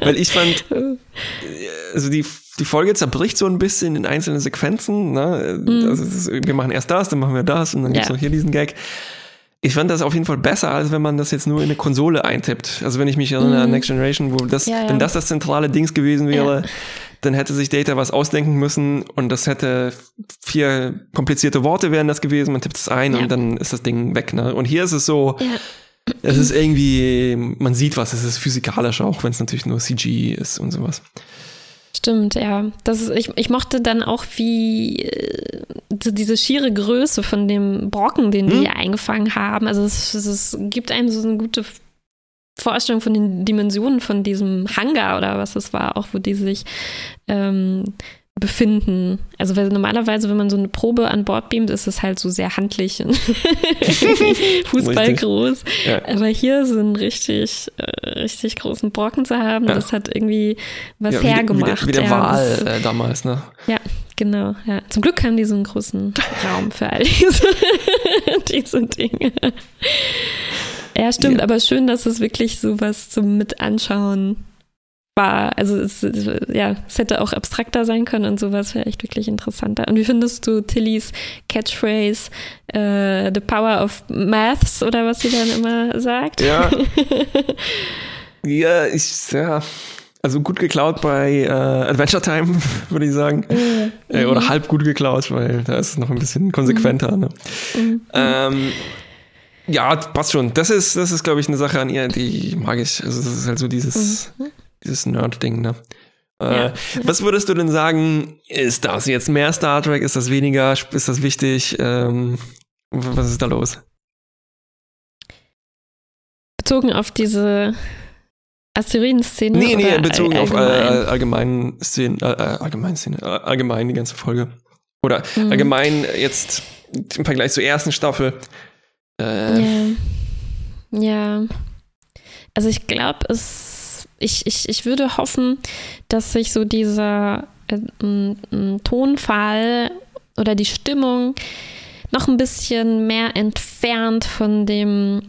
Weil ich fand, also die, die Folge zerbricht so ein bisschen in einzelne Sequenzen. Ne? Mm. Also ist, wir machen erst das, dann machen wir das und dann ja. noch hier diesen Gag. Ich fand das auf jeden Fall besser, als wenn man das jetzt nur in eine Konsole eintippt. Also wenn ich mich erinnere mm. an Next Generation, wo das, ja, ja. wenn das das zentrale Dings gewesen wäre, dann hätte sich Data was ausdenken müssen und das hätte vier komplizierte Worte wären das gewesen, man tippt es ein ja. und dann ist das Ding weg. Ne? Und hier ist es so, ja. es ist irgendwie, man sieht was, es ist physikalisch, auch wenn es natürlich nur CG ist und sowas. Stimmt, ja. Das ist, ich, ich mochte dann auch, wie äh, diese schiere Größe von dem Brocken, den hm? die eingefangen haben. Also es, es, gibt einem so eine gute Vorstellung von den Dimensionen von diesem Hangar oder was es war, auch wo die sich ähm, befinden. Also weil normalerweise, wenn man so eine Probe an Bord beamt, ist es halt so sehr handlich und fußballgroß. Ja. Aber hier so einen richtig, äh, richtig großen Brocken zu haben, ja. das hat irgendwie was ja, wie hergemacht. Wie, der, wie der Wahl äh, damals, ne? Ja, genau. Ja. Zum Glück haben die so einen großen Raum für all diese, diese Dinge. Ja, stimmt, ja. aber schön, dass es wirklich so was zum Mitanschauen war. Also es, ja, es hätte auch abstrakter sein können und sowas wäre echt wirklich interessanter. Und wie findest du Tillys Catchphrase, uh, The Power of Maths oder was sie dann immer sagt? Ja. ja, ich, ja. Also gut geklaut bei äh, Adventure Time, würde ich sagen. Mhm. Äh, oder halb gut geklaut, weil da ist es noch ein bisschen konsequenter. Ne? Mhm. Ähm, ja, passt schon. Das ist, das ist, glaube ich, eine Sache an ihr, die mag ich. Also, das ist halt so dieses, mhm. dieses Nerd-Ding, ne? Äh, ja. Was würdest du denn sagen, ist das jetzt mehr Star Trek? Ist das weniger? Ist das wichtig? Ähm, was ist da los? Bezogen auf diese Asteroiden-Szene? Nee, nee, bezogen allgemein? auf äh, allgemeinen Szenen, äh, äh allgemein Szene, äh, allgemein die ganze Folge. Oder mhm. allgemein jetzt im Vergleich zur ersten Staffel. Äh, ja. ja. Also ich glaube, es, ich, ich, ich würde hoffen, dass sich so dieser äh, Tonfall oder die Stimmung noch ein bisschen mehr entfernt von dem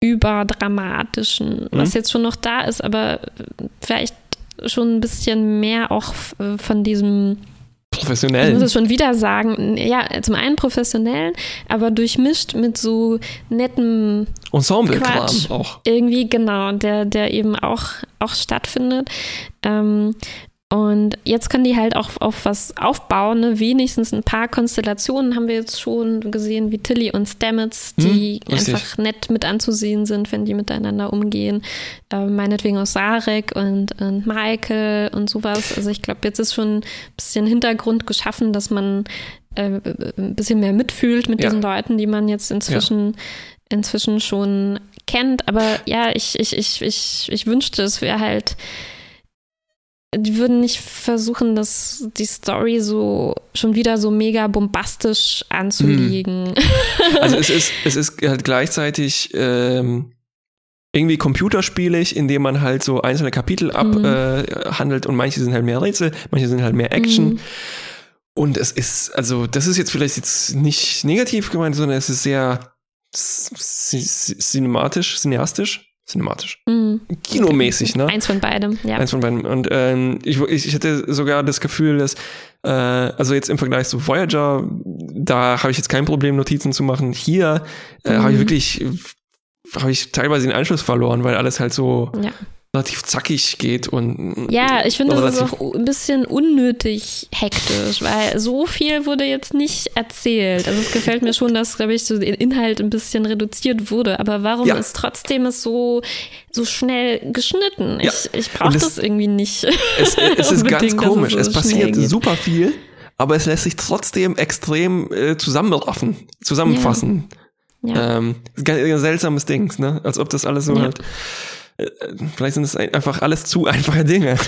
überdramatischen, mhm. was jetzt schon noch da ist, aber vielleicht schon ein bisschen mehr auch von diesem professionellen. Ich muss es schon wieder sagen, ja, zum einen professionellen, aber durchmischt mit so netten Ensemble-Kram auch. Irgendwie, genau, der, der eben auch, auch stattfindet. Ähm, und jetzt können die halt auch auf was aufbauen. Ne? Wenigstens ein paar Konstellationen haben wir jetzt schon gesehen, wie Tilly und Stamets, die hm, einfach nett mit anzusehen sind, wenn die miteinander umgehen. Äh, meinetwegen auch Sarek und, und Michael und sowas. Also ich glaube, jetzt ist schon ein bisschen Hintergrund geschaffen, dass man äh, ein bisschen mehr mitfühlt mit ja. diesen Leuten, die man jetzt inzwischen, ja. inzwischen schon kennt. Aber ja, ich, ich, ich, ich, ich wünschte, es wäre halt die würden nicht versuchen, das, die Story so schon wieder so mega bombastisch anzulegen. Hm. Also es ist, es ist halt gleichzeitig ähm, irgendwie computerspielig, indem man halt so einzelne Kapitel abhandelt mhm. äh, und manche sind halt mehr Rätsel, manche sind halt mehr Action. Mhm. Und es ist, also das ist jetzt vielleicht jetzt nicht negativ gemeint, sondern es ist sehr cinematisch, cineastisch, cinematisch. Mhm. Kinomäßig, ne? Eins von beidem, ja. Eins von beidem. Und ähm, ich, ich hatte sogar das Gefühl, dass, äh, also jetzt im Vergleich zu Voyager, da habe ich jetzt kein Problem, Notizen zu machen. Hier äh, mhm. habe ich wirklich, habe ich teilweise den Anschluss verloren, weil alles halt so ja relativ zackig geht und ja, ich finde das ist auch ein bisschen unnötig hektisch, weil so viel wurde jetzt nicht erzählt. Also es gefällt mir schon, dass glaube ich so der Inhalt ein bisschen reduziert wurde, aber warum ja. ist trotzdem es so so schnell geschnitten? Ja. Ich, ich brauche das irgendwie nicht. Es, es ist ganz komisch. Es, so es passiert super viel, aber es lässt sich trotzdem extrem äh, zusammenraffen, zusammenfassen. Ja. Ja. Ähm, ein seltsames Ding, ne? Als ob das alles so halt äh, vielleicht sind es einfach alles zu einfache Dinge.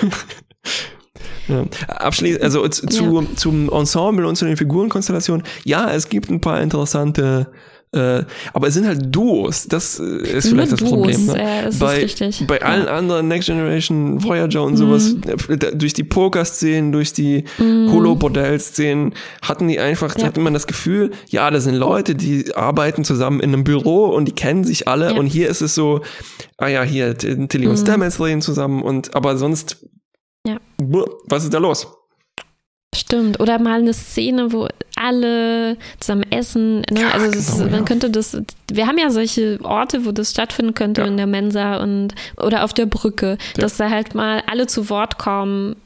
Ja. Abschließend, also zu, ja. zum Ensemble und zu den Figurenkonstellationen. Ja, es gibt ein paar interessante, äh, aber es sind halt Duos. Das äh, ist vielleicht das Duos. Problem. Ne? Ja, das bei, ist richtig. bei allen anderen Next Generation, Voyager und sowas, mhm. durch die Poker-Szenen, durch die mhm. Holo-Bordell-Szenen, hatten die einfach, ja. hatte man das Gefühl, ja, das sind Leute, die arbeiten zusammen in einem Büro und die kennen sich alle. Und hier ist es so, ah ja, hier, Tilly und mhm. Stamets reden zusammen und aber sonst, was ist da los? Stimmt. Oder mal eine Szene, wo alle zusammen essen. Ne? Ja, also genau, ist, man könnte das. Wir haben ja solche Orte, wo das stattfinden könnte ja. in der Mensa und oder auf der Brücke, ja. dass da halt mal alle zu Wort kommen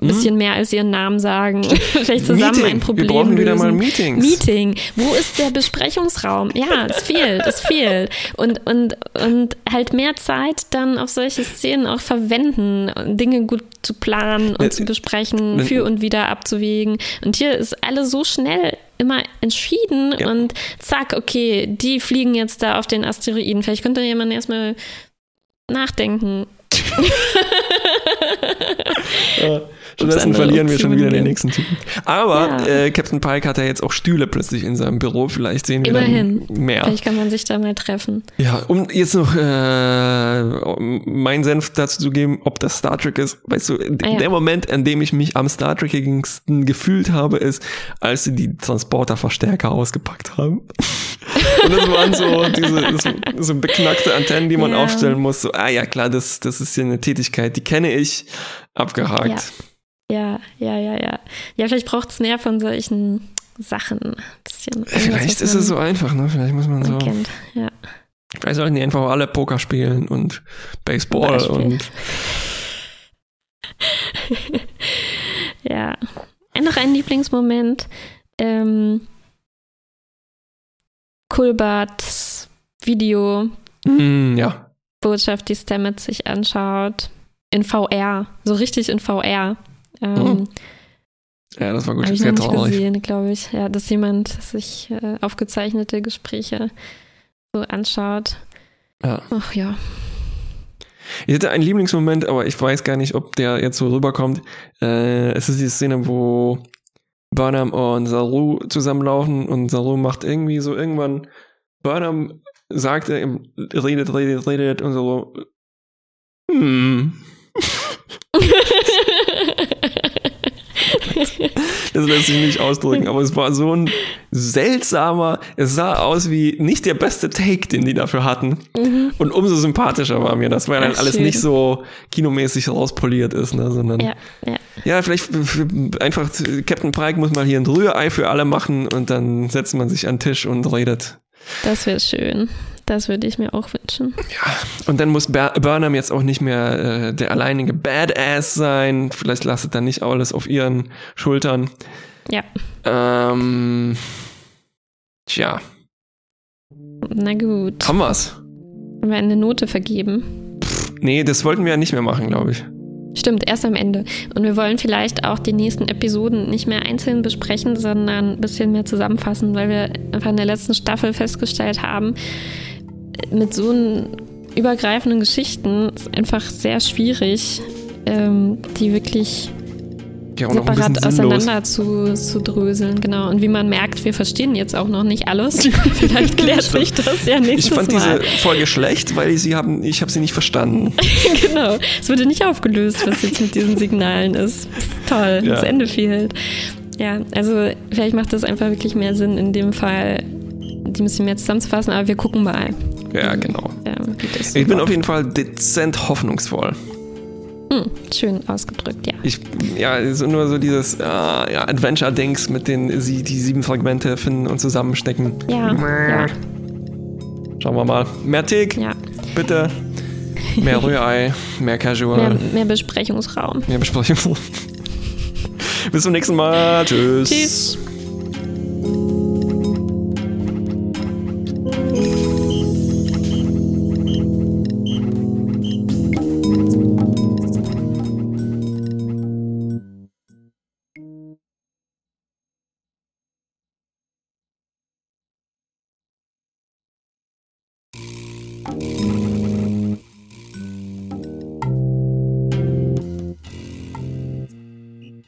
ein bisschen mehr als ihren Namen sagen. Vielleicht zusammen Meeting. ein Problem Wir brauchen lösen. wieder mal Meetings. Meeting. Wo ist der Besprechungsraum? Ja, es fehlt, es fehlt. Und, und, und halt mehr Zeit dann auf solche Szenen auch verwenden, Dinge gut zu planen und zu besprechen, für und wieder abzuwägen. Und hier ist alles so schnell immer entschieden ja. und zack, okay, die fliegen jetzt da auf den Asteroiden. Vielleicht könnte jemand erstmal nachdenken. ja. Stattdessen verlieren wir schon wieder den nächsten Typen. Aber ja. äh, Captain Pike hat ja jetzt auch Stühle plötzlich in seinem Büro. Vielleicht sehen wir Immerhin. dann mehr. Vielleicht kann man sich da mal treffen. Ja, um jetzt noch äh, meinen Senf dazu zu geben, ob das Star Trek ist. Weißt du, ah, ja. der Moment, an dem ich mich am Star Trekigsten gefühlt habe, ist, als sie die Transporterverstärker ausgepackt haben. Und das waren so diese so beknackte Antennen, die man ja. aufstellen muss. So, ah ja, klar, das, das ist hier eine Tätigkeit, die kenne ich. Abgehakt. Ja. Ja, ja, ja, ja. Ja, vielleicht braucht es mehr von solchen Sachen. Ein bisschen. Vielleicht ist es so einfach, ne? Vielleicht muss man, so. Kennt. Ja. Vielleicht sollten die einfach alle Poker spielen und Baseball und. ja. Noch ein Lieblingsmoment. Ähm, Kulberts Video. Mm, ja. Botschaft, die Stammet sich anschaut. In VR. So richtig in VR. Ähm, oh. Ja, das war gut. Ich Sehr noch nicht gesehen, glaube ich. Ja, dass jemand sich äh, aufgezeichnete Gespräche so anschaut. Ja. Ach ja. Ich hatte einen Lieblingsmoment, aber ich weiß gar nicht, ob der jetzt so rüberkommt. Äh, es ist die Szene, wo Burnham und Saru zusammenlaufen und Saru macht irgendwie so irgendwann, Burnham sagt, redet, redet, redet und so, hm. Das lässt sich nicht ausdrücken, aber es war so ein seltsamer, es sah aus wie nicht der beste Take, den die dafür hatten. Mhm. Und umso sympathischer war mir das, weil dann alles schön. nicht so kinomäßig rauspoliert ist, ne, sondern ja, ja. ja, vielleicht einfach Captain Pike muss mal hier ein Rührei für alle machen und dann setzt man sich an den Tisch und redet. Das wäre schön. Das würde ich mir auch wünschen. Ja, und dann muss Burnham jetzt auch nicht mehr äh, der alleinige Badass sein. Vielleicht lastet dann nicht alles auf ihren Schultern. Ja. Ähm, tja. Na gut. Haben wir's? Haben wir eine Note vergeben? Pff, nee, das wollten wir ja nicht mehr machen, glaube ich. Stimmt, erst am Ende. Und wir wollen vielleicht auch die nächsten Episoden nicht mehr einzeln besprechen, sondern ein bisschen mehr zusammenfassen, weil wir einfach in der letzten Staffel festgestellt haben, mit so übergreifenden Geschichten ist einfach sehr schwierig, ähm, die wirklich Ja, separat auseinander zu, zu dröseln, genau. Und wie man merkt, wir verstehen jetzt auch noch nicht alles. Vielleicht klärt sich das ja nächstes Ich fand Mal. diese Folge schlecht, weil sie haben, ich habe sie nicht verstanden. genau. Es wurde nicht aufgelöst, was jetzt mit diesen Signalen ist. Toll, Ja. das Ende fehlt. Ja, also vielleicht macht das einfach wirklich mehr Sinn, in dem Fall die ein bisschen mehr zusammenzufassen, aber wir gucken mal, Ja, genau. ähm, Ich bin auf jeden Fall dezent hoffnungsvoll. Hm, schön ausgedrückt, ja. Ich, ja, so nur so dieses ah, ja, Adventure-Dings mit den sie die sieben Fragmente finden und zusammenstecken. Ja, ja, Schauen wir mal. Mehr Tick, ja. bitte. Mehr Rührei, mehr Casual, Mehr, mehr, mehr Besprechungsraum. Besprechung. Bis zum nächsten Mal. Tschüss. Tschüss.